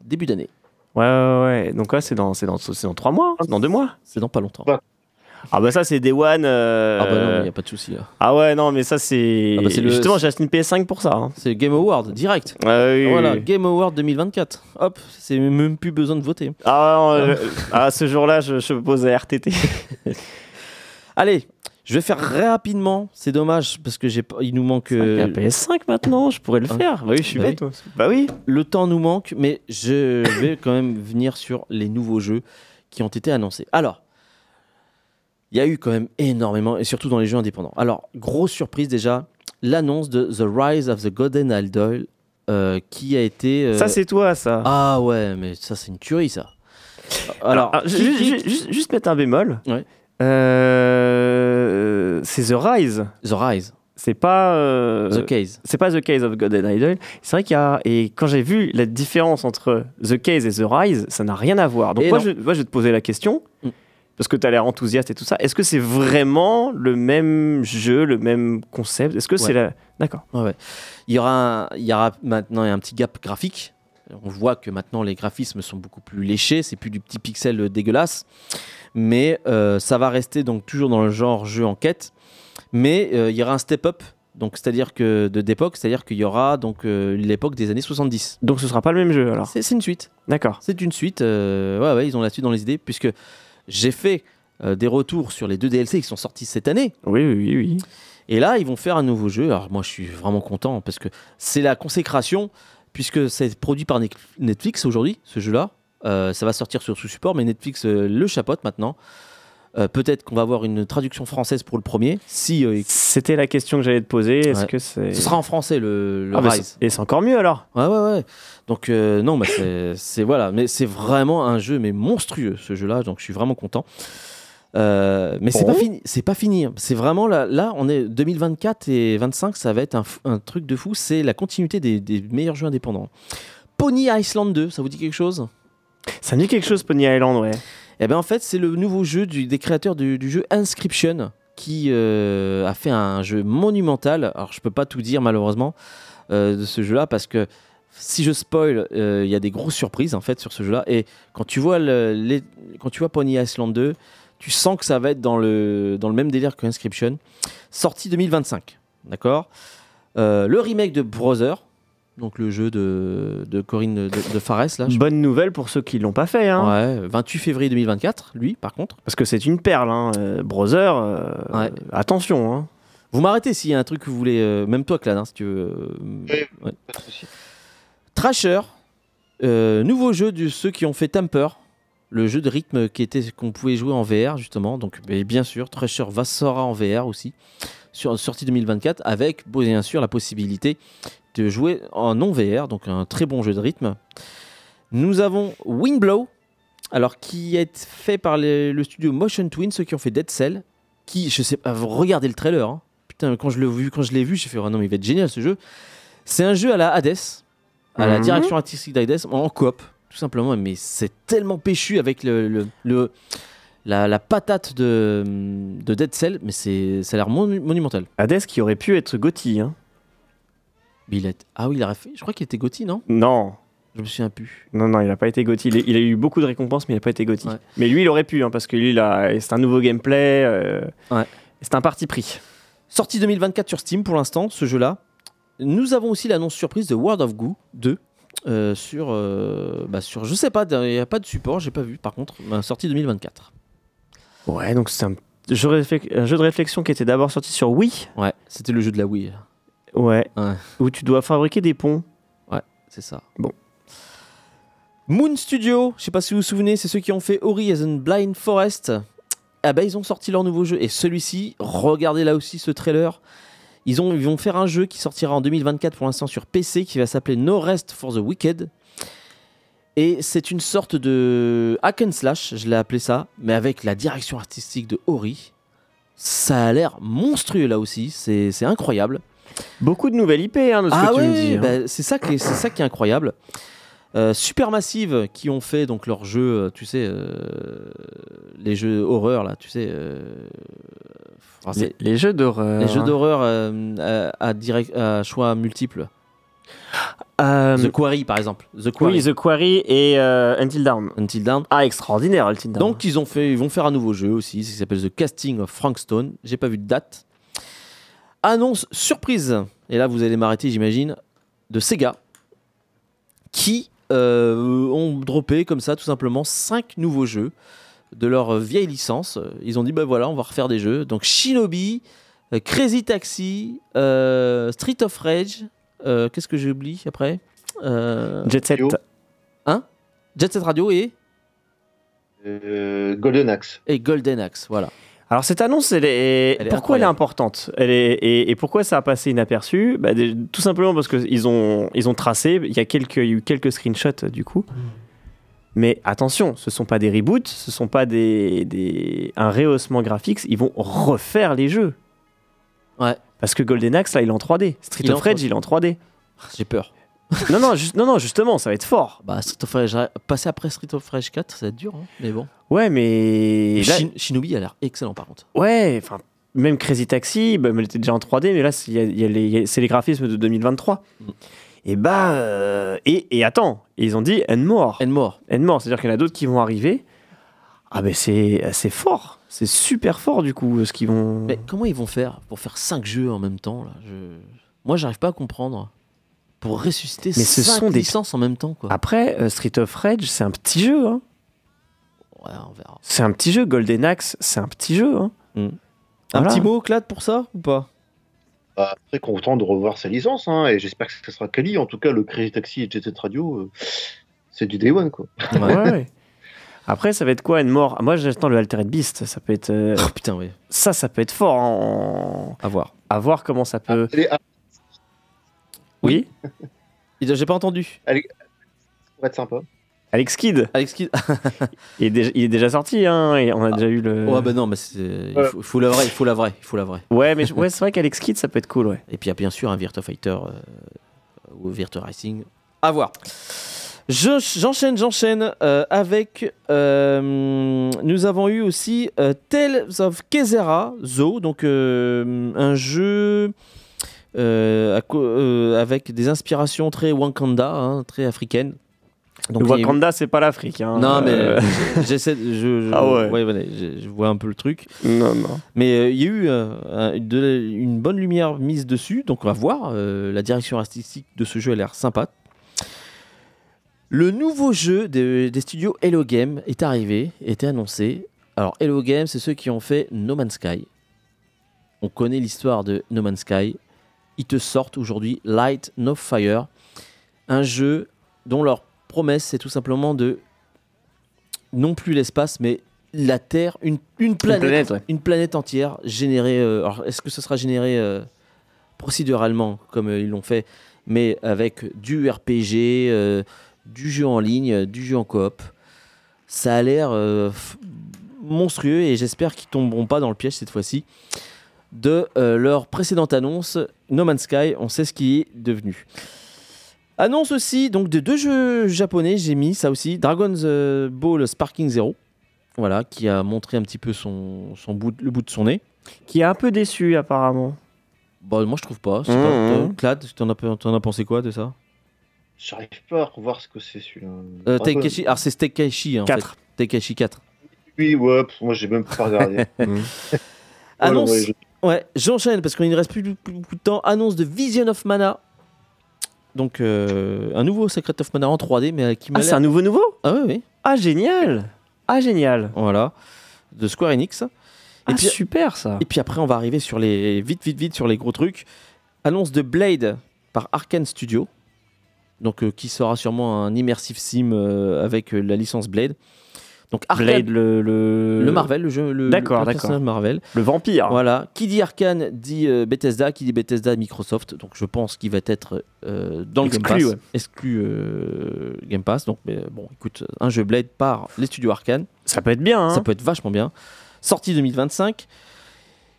S1: Début d'année.
S2: Ouais, ouais, ouais. Donc là, c'est dans, dans, dans 3 mois Dans 2 mois
S1: C'est dans pas longtemps.
S2: Ah bah ça c'est Day One. Euh,
S1: ah bah non, il n'y a pas de souci là.
S2: Ah ouais, non, mais ça c'est. Ah bah Justement, j'ai acheté une PS5 pour ça. Hein.
S1: C'est Game Award, direct.
S2: Ah oui,
S1: voilà, Game Award 2024. Hop, c'est même plus besoin de voter.
S2: Ah, <laughs> euh, ah ce jour-là, je, je pose à RTT.
S1: Allez, je vais faire rapidement. C'est dommage parce que j'ai il nous manque.
S2: Euh... PS5 maintenant, je pourrais le hein faire. Bah oui, je suis bah bête.
S1: Bah oui. Le temps nous manque, mais je <coughs> vais quand même venir sur les nouveaux jeux qui ont été annoncés. Alors, il y a eu quand même énormément, et surtout dans les jeux indépendants. Alors, grosse surprise déjà, l'annonce de The Rise of the Golden Idol, euh, qui a été... Euh,
S2: ça, c'est toi, ça.
S1: Ah ouais, mais ça, c'est une tuerie, ça. Alors,
S2: juste, mettre un bémol.
S1: Ouais.
S2: Euh, c'est The Rise.
S1: The Rise.
S2: C'est pas
S1: The Case.
S2: C'est pas The Case of Golden Idol. C'est vrai qu'il y a et quand j'ai vu la différence entre The Case et The Rise, ça n'a rien à voir. Donc moi je, moi je, vais te poser la question. Mm parce que tu as l'air enthousiaste et tout ça. Est-ce que c'est vraiment le même jeu, le même concept? Est-ce que c'est la. D'accord.
S1: Ouais, Il, y aura il y aura maintenant un petit gap graphique. On voit que maintenant les graphismes sont beaucoup plus léchés, c'est plus du petit pixel dégueulasse. Mais euh, ça va rester donc toujours dans le genre jeu enquête. Mais euh, il y aura un step-up donc c'est-à-dire que de d'époque, c'est-à-dire qu'il y aura donc euh, l'époque des années 70.
S2: Donc ce sera pas le même jeu alors.
S1: C'est une suite.
S2: D'accord.
S1: C'est une suite. ouais ouais, ils ont la suite dans les idées puisque j'ai fait des retours sur les deux DLC qui sont sortis cette année.
S2: Oui, oui, oui.
S1: Et là, ils vont faire un nouveau jeu. Alors moi, je suis vraiment content parce que c'est la consécration, puisque c'est produit par Netflix aujourd'hui, ce jeu-là. Euh, ça va sortir sur ce support, mais Netflix euh, le chapote maintenant. Peut-être qu'on va avoir une traduction française pour le premier. Si
S2: c'était la question que j'allais te poser, est-ce que c'est
S1: Ce sera en français le,
S2: ah, Rise. Et c'est encore mieux alors.
S1: Ouais ouais ouais. Donc non, bah, c'est voilà, mais c'est vraiment un jeu mais monstrueux ce jeu-là. Donc je suis vraiment content. Euh, mais c'est pas fini, c'est pas fini. C'est vraiment là, là, on est 2024 et 25, ça va être un, truc de fou. C'est la continuité des, meilleurs jeux indépendants. Pony Island 2, ça vous dit quelque chose?
S2: Ça me dit quelque chose, Pony Island, ouais.
S1: Eh ben en fait, c'est le nouveau jeu des créateurs du, jeu Inscription qui euh, a fait un jeu monumental. Alors je peux pas tout dire malheureusement euh, de ce jeu-là parce que si je spoil, il y a des grosses surprises en fait sur ce jeu-là. Et quand tu vois les, quand tu vois Pony Island 2 tu sens que ça va être dans le, dans le même délire que Inscription. Sorti 2025, d'accord euh, Le remake de Brother, donc le jeu de, de Corinne de, de Fares. Là,
S2: Bonne nouvelle pour ceux qui l'ont pas fait. Hein.
S1: Ouais, 28 février 2024, lui, par contre.
S2: Parce que c'est une perle, hein. Euh, Brother. Euh, attention. Hein.
S1: Vous m'arrêtez s'il y a un truc que vous voulez. même toi, Clad, hein, si tu veux. Ouais. Trasher, nouveau jeu de ceux qui ont fait Temper le jeu de rythme qui était qu'on pouvait jouer en VR justement. Donc bien sûr, Treasure va sera en VR aussi sur sortie 2024 avec bien sûr la possibilité de jouer en non VR, donc un très bon jeu de rythme. Nous avons Windblow, alors qui est fait par le studio Motion Twin, ceux qui ont fait Dead Cell, qui je sais pas, regardez le trailer. Hein. Putain, quand je l'ai vu, quand je l'ai vu, j'ai fait oh non mais il va être génial ce jeu. C'est un jeu à la Hades, à la mhm. direction artistique d'Hades en coop tout simplement. Mais c'est tellement péchu avec le, le, la, patate de, de Dead Cell, mais c'est ça a l'air monumental.
S2: Hades qui aurait pu être Gotti. Hein.
S1: Billette. Ah oui, il a fait. Je crois qu'il était Gotti, non?
S2: Non.
S1: Je me souviens plus.
S2: Non, non, il n'a pas été Gotti. Il, a eu beaucoup de récompenses, mais il n'a pas été Gotti. Mais lui, il aurait pu, hein, parce que lui, c'est un nouveau gameplay. Euh, c'est un parti pris.
S1: Sorti 2024 sur Steam pour l'instant, ce jeu-là. Nous avons aussi l'annonce surprise de World of Goo 2. Euh, sur, euh, bah sur, je sais pas, il n'y a pas de support, j'ai pas vu par contre, sorti 2024.
S2: Ouais, donc c'est un, jeu de réflexion qui était d'abord sorti sur Wii.
S1: Ouais, c'était le jeu de la Wii.
S2: Ouais, où tu dois fabriquer des ponts.
S1: Ouais, c'est ça.
S2: Bon.
S1: Moon Studio, je sais pas si vous vous souvenez, c'est ceux qui ont fait Ori as in Blind Forest. Ah bah ils ont sorti leur nouveau jeu et celui-ci, regardez là aussi ce trailer. Ils, ont, ils vont faire un jeu qui sortira en 2024 pour l'instant sur PC qui va s'appeler No Rest for the Wicked. Et c'est une sorte de hack and slash, je l'ai appelé ça, mais avec la direction artistique de Ori. Ça a l'air monstrueux là aussi, c'est incroyable.
S2: Beaucoup de nouvelles IP, hein, de ce ah que tu me dis.
S1: Hein. Bah, c'est ça, qui est, ça qui est incroyable. Euh, Supermassive qui ont fait donc leur jeu, euh, tu sais, euh, les jeux horreur là, tu sais.
S2: les, jeux d'horreur.
S1: Les jeux d'horreur à, direct, à choix multiples. The Quarry par exemple.
S2: The Quarry. Oui, The Quarry et Until Dawn.
S1: Until Dawn.
S2: Ah, extraordinaire, Until Dawn.
S1: Donc ils, ont fait, ils vont faire un nouveau jeu aussi, qui s'appelle The Casting of Frankstone. J'ai pas vu de date. Annonce surprise, et là vous allez m'arrêter j'imagine, de Sega, qui euh, ont droppé comme ça tout simplement 5 nouveaux jeux de leur vieille licence. Ils ont dit bah voilà, on va refaire des jeux. Donc Shinobi, euh, Crazy Taxi, euh, Street of Rage, qu'est-ce que j'ai oublié après
S2: Jet Set.
S1: Hein Jet Set Radio et
S3: Golden Axe.
S1: Et Golden Axe, voilà.
S2: Alors cette annonce, elle est... pourquoi elle est importante? Elle est... Et, pourquoi ça a passé inaperçu? Bah, Tout simplement parce qu'ils ont, ils ont tracé, il y, a quelques, eu quelques screenshots du coup. Hmm. Mais attention, ce ne sont pas des reboots, ce ne sont pas des, des, un rehaussement graphique, ils vont refaire les jeux.
S1: Ouais.
S2: Parce que Golden Axe, là, il est en 3D. Street of Rage, il est en 3D.
S1: J'ai peur. <laughs>
S2: non, non, non, non, justement, ça va être fort.
S1: Bah, Street of Rage, passer après Street of Rage 4, ça va être dur, hein, mais bon.
S2: Ouais, mais.
S1: Shinobi a l'air excellent par contre.
S2: Ouais, enfin, même Crazy Taxi, bah, elle était déjà en 3D, mais là, c'est les, graphismes de 2023. Mm. Et bah. Euh, et, et, attends, ils ont dit End More.
S1: End More.
S2: End More, c'est-à-dire qu'il y en a d'autres qui vont arriver. Ah, ben c'est fort. C'est super fort, du coup, ce qu'ils vont.
S1: Mais comment ils vont faire pour faire 5 jeux en même temps là? Je... Moi, j'arrive pas à comprendre pour ressusciter Mais ce sont des licences en même temps. Quoi.
S2: Après, euh, Street of Rage, c'est un petit jeu. Hein.
S1: Ouais, on verra.
S2: C'est un petit jeu. Golden Axe, c'est un petit jeu. Hein.
S1: Hmm. Un petit mot, Clad, pour ça ou pas?
S3: Bah, Très content de revoir sa licence. Hein, et j'espère que ce sera Kali. En tout cas, le Crazy Taxi et Jet Radio, euh, c'est du Day One. Quoi.
S2: ouais. Après, ça va être quoi une mort? Moi, j'attends le Altered Beast. Ça peut être. Euh,
S1: oh putain, oui.
S2: Ça, ça peut être fort. Hein,
S1: à voir.
S2: À voir comment ça peut. Oui.
S1: J'ai pas entendu.
S3: Ça va être sympa.
S2: Alex Kidd.
S1: Alex Kidd. <laughs>
S2: il, est déjà, sorti, hein, et on a déjà eu le.
S1: Ouais, bah non, mais il faut, la vraie, il faut la vraie, il faut la vraie.
S2: Ouais, mais ouais, c'est vrai qu'Alex Kidd, ça peut être cool, ouais.
S1: Et puis il y a bien sûr un Virtua Fighter euh, ou Virtua Racing. À voir. J'enchaîne, j'enchaîne euh, avec. Euh, nous avons eu aussi Tales of Kezera Zo, donc un jeu euh, euh, avec des inspirations très Wakanda, hein, très africaines.
S2: Donc, Wakanda, c'est pas l'Afrique. Hein.
S1: Non, mais euh, <laughs> j'essaie. Je, ah ouais. je, vois un peu le truc.
S2: Non, non.
S1: Mais il y a eu une bonne lumière mise dessus, donc on va voir. la direction artistique de ce jeu a l'air sympa. Le nouveau jeu des studios Hello Game est arrivé, était annoncé. Alors Hello Game, c'est ceux qui ont fait No Man's Sky. On connaît l'histoire de No Man's Sky ils te sortent aujourd'hui Light No Fire, un jeu dont leur promesse c'est tout simplement de non plus l'espace mais la Terre, une, planète, une planète, entière générée. Euh, alors est-ce que ce sera généré euh, procéduralement comme euh, ils l'ont fait, mais avec du RPG, du jeu en ligne, du jeu en coop. Ça a l'air monstrueux et j'espère qu'ils tomberont pas dans le piège cette fois-ci de euh, leur précédente annonce, No Man's Sky, on sait ce qui est devenu. Annonce aussi donc de deux jeux japonais, j'ai mis ça aussi, Dragon's euh, Ball Sparking Zero, voilà, qui a montré un petit peu son, son bout, le bout de son nez.
S2: Qui est un peu déçu apparemment.
S1: Bah, moi je trouve pas. Sais pas.
S2: Mhm.
S1: Toi, Clad, t'en as, t'en as pensé quoi de ça?
S3: J'arrive pas à revoir ce que c'est celui-là.
S1: euh, Takeshi, alors c'est Takeshi en
S2: 4.
S1: fait. Takeshi 4.
S3: Oui, ouais, pff, moi j'ai même pas regardé. <laughs>
S1: Annonce.
S3: Ouais, je-
S1: Ouais, j'enchaîne parce qu'il ne reste plus, beaucoup de temps. Annonce de Vision of Mana. Donc, euh, un nouveau Secret of Mana en 3D, mais qui m'a
S2: Ah, c'est un nouveau nouveau?
S1: Ah oui, oui.
S2: Ah, génial Ah, génial
S1: Voilà. De Square Enix. Et,
S2: Ah,
S1: puis,
S2: super ça
S1: et puis après, on va arriver sur les. Vite, vite, vite sur les gros trucs. Annonce de Blade par Arkane Studio. Donc, euh, qui sera sûrement un immersive sim euh, avec la licence Blade. Donc, Arkane.
S2: Blade, le, le...
S1: Le Marvel, le jeu. Le,
S2: D'accord,
S1: le
S2: d'accord.
S1: Marvel.
S2: Le vampire.
S1: Voilà. Qui dit Arkane dit euh, Bethesda. Qui dit Bethesda Microsoft. Donc je pense qu'il va être euh, dans le Game
S2: Exclu,
S1: Pass.
S2: ouais.
S1: Exclu euh, Game Pass. Donc mais, bon, écoute, un jeu Blade par les studios Arkane.
S2: Ça peut être bien. Hein
S1: Ça peut être vachement bien. Sortie 2025.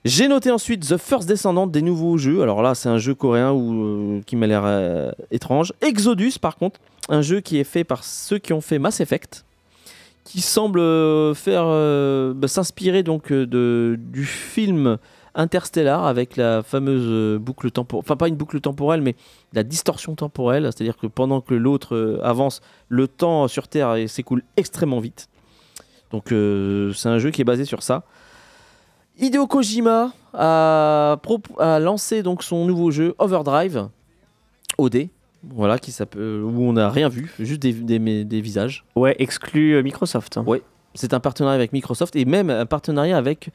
S1: J'ai noté ensuite The First Descendant des nouveaux jeux. Alors là, c'est un jeu coréen où, qui m'a l'air étrange. Exodus, par contre, un jeu qui est fait par ceux qui ont fait Mass Effect, qui semble euh, euh, bah, s'inspirer donc euh, du film Interstellar avec la fameuse boucle temporelle, enfin pas une boucle temporelle, mais la distorsion temporelle, c'est-à-dire que pendant que l'autre avance, le temps sur Terre s'écoule extrêmement vite. Donc c'est un jeu qui est basé sur ça. Hideo Kojima a lancé donc son nouveau jeu Overdrive OD, voilà qui s'appelle où on n'a rien vu, juste des, des- des visages.
S2: Ouais, exclu euh, Microsoft.
S1: Ouais. C'est un partenariat avec Microsoft et même un partenariat avec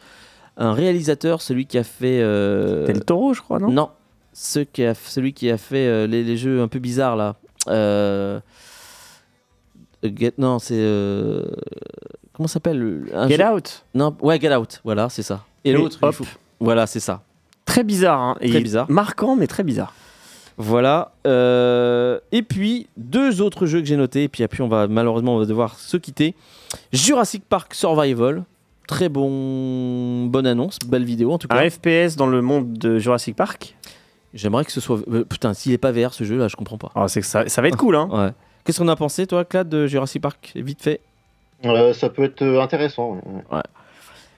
S1: un réalisateur, celui qui a fait. euh,
S2: C'était le taureau, je crois, non?
S1: Non, ce qui a, celui qui a fait euh, les, les jeux un peu bizarres là. Euh, Get, non, c'est euh, comment ça s'appelle
S2: Get
S1: jeu-
S2: Out.
S1: Non, ouais, Get Out. Voilà, c'est ça. Et,
S2: Et
S1: l'autre, faut- voilà, c'est ça.
S2: Très bizarre. Hein.
S1: Très
S2: Et
S1: bizarre.
S2: Marquant, mais très bizarre.
S1: Voilà. euh, et puis deux autres jeux que j'ai notés. Et puis après, on va malheureusement on va devoir se quitter. Jurassic Park Survival. Très bon, bonne annonce, belle vidéo en tout cas.
S2: Un FPS dans le monde de Jurassic Park?
S1: J'aimerais que ce soit. euh, putain, s'il est pas VR ce jeu là, je comprends pas.
S2: Alors, c'est que ça, ça va être cool, hein. <laughs>
S1: Ouais. Qu'est-ce qu'on a pensé, toi, Clad, de Jurassic Park Vite fait?
S3: Euh, ça peut être intéressant. ouais.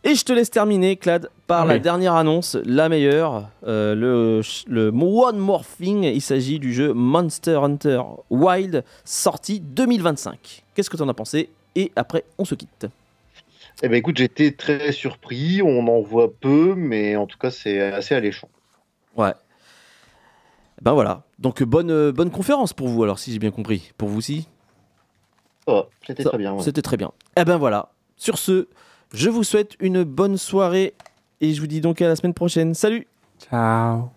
S1: Et je te laisse terminer, Clad, par la
S2: Oui.
S1: dernière annonce, la meilleure, euh, le, le One More Thing. Il s'agit du jeu Monster Hunter Wild, sorti 2025. Qu'est-ce que tu en as pensé? Et après, on se quitte.
S3: Eh ben écoute, j'étais très surpris. On en voit peu, mais en tout cas, c'est assez alléchant.
S1: Ouais. Ben voilà. Donc, bonne, euh, bonne conférence pour vous, alors, si j'ai bien compris. Pour vous aussi?
S3: Va, C'était très bien. ouais.
S1: C'était très bien. Eh ben voilà. Sur ce, je vous souhaite une bonne soirée et je vous dis donc à la semaine prochaine. Salut
S2: Ciao.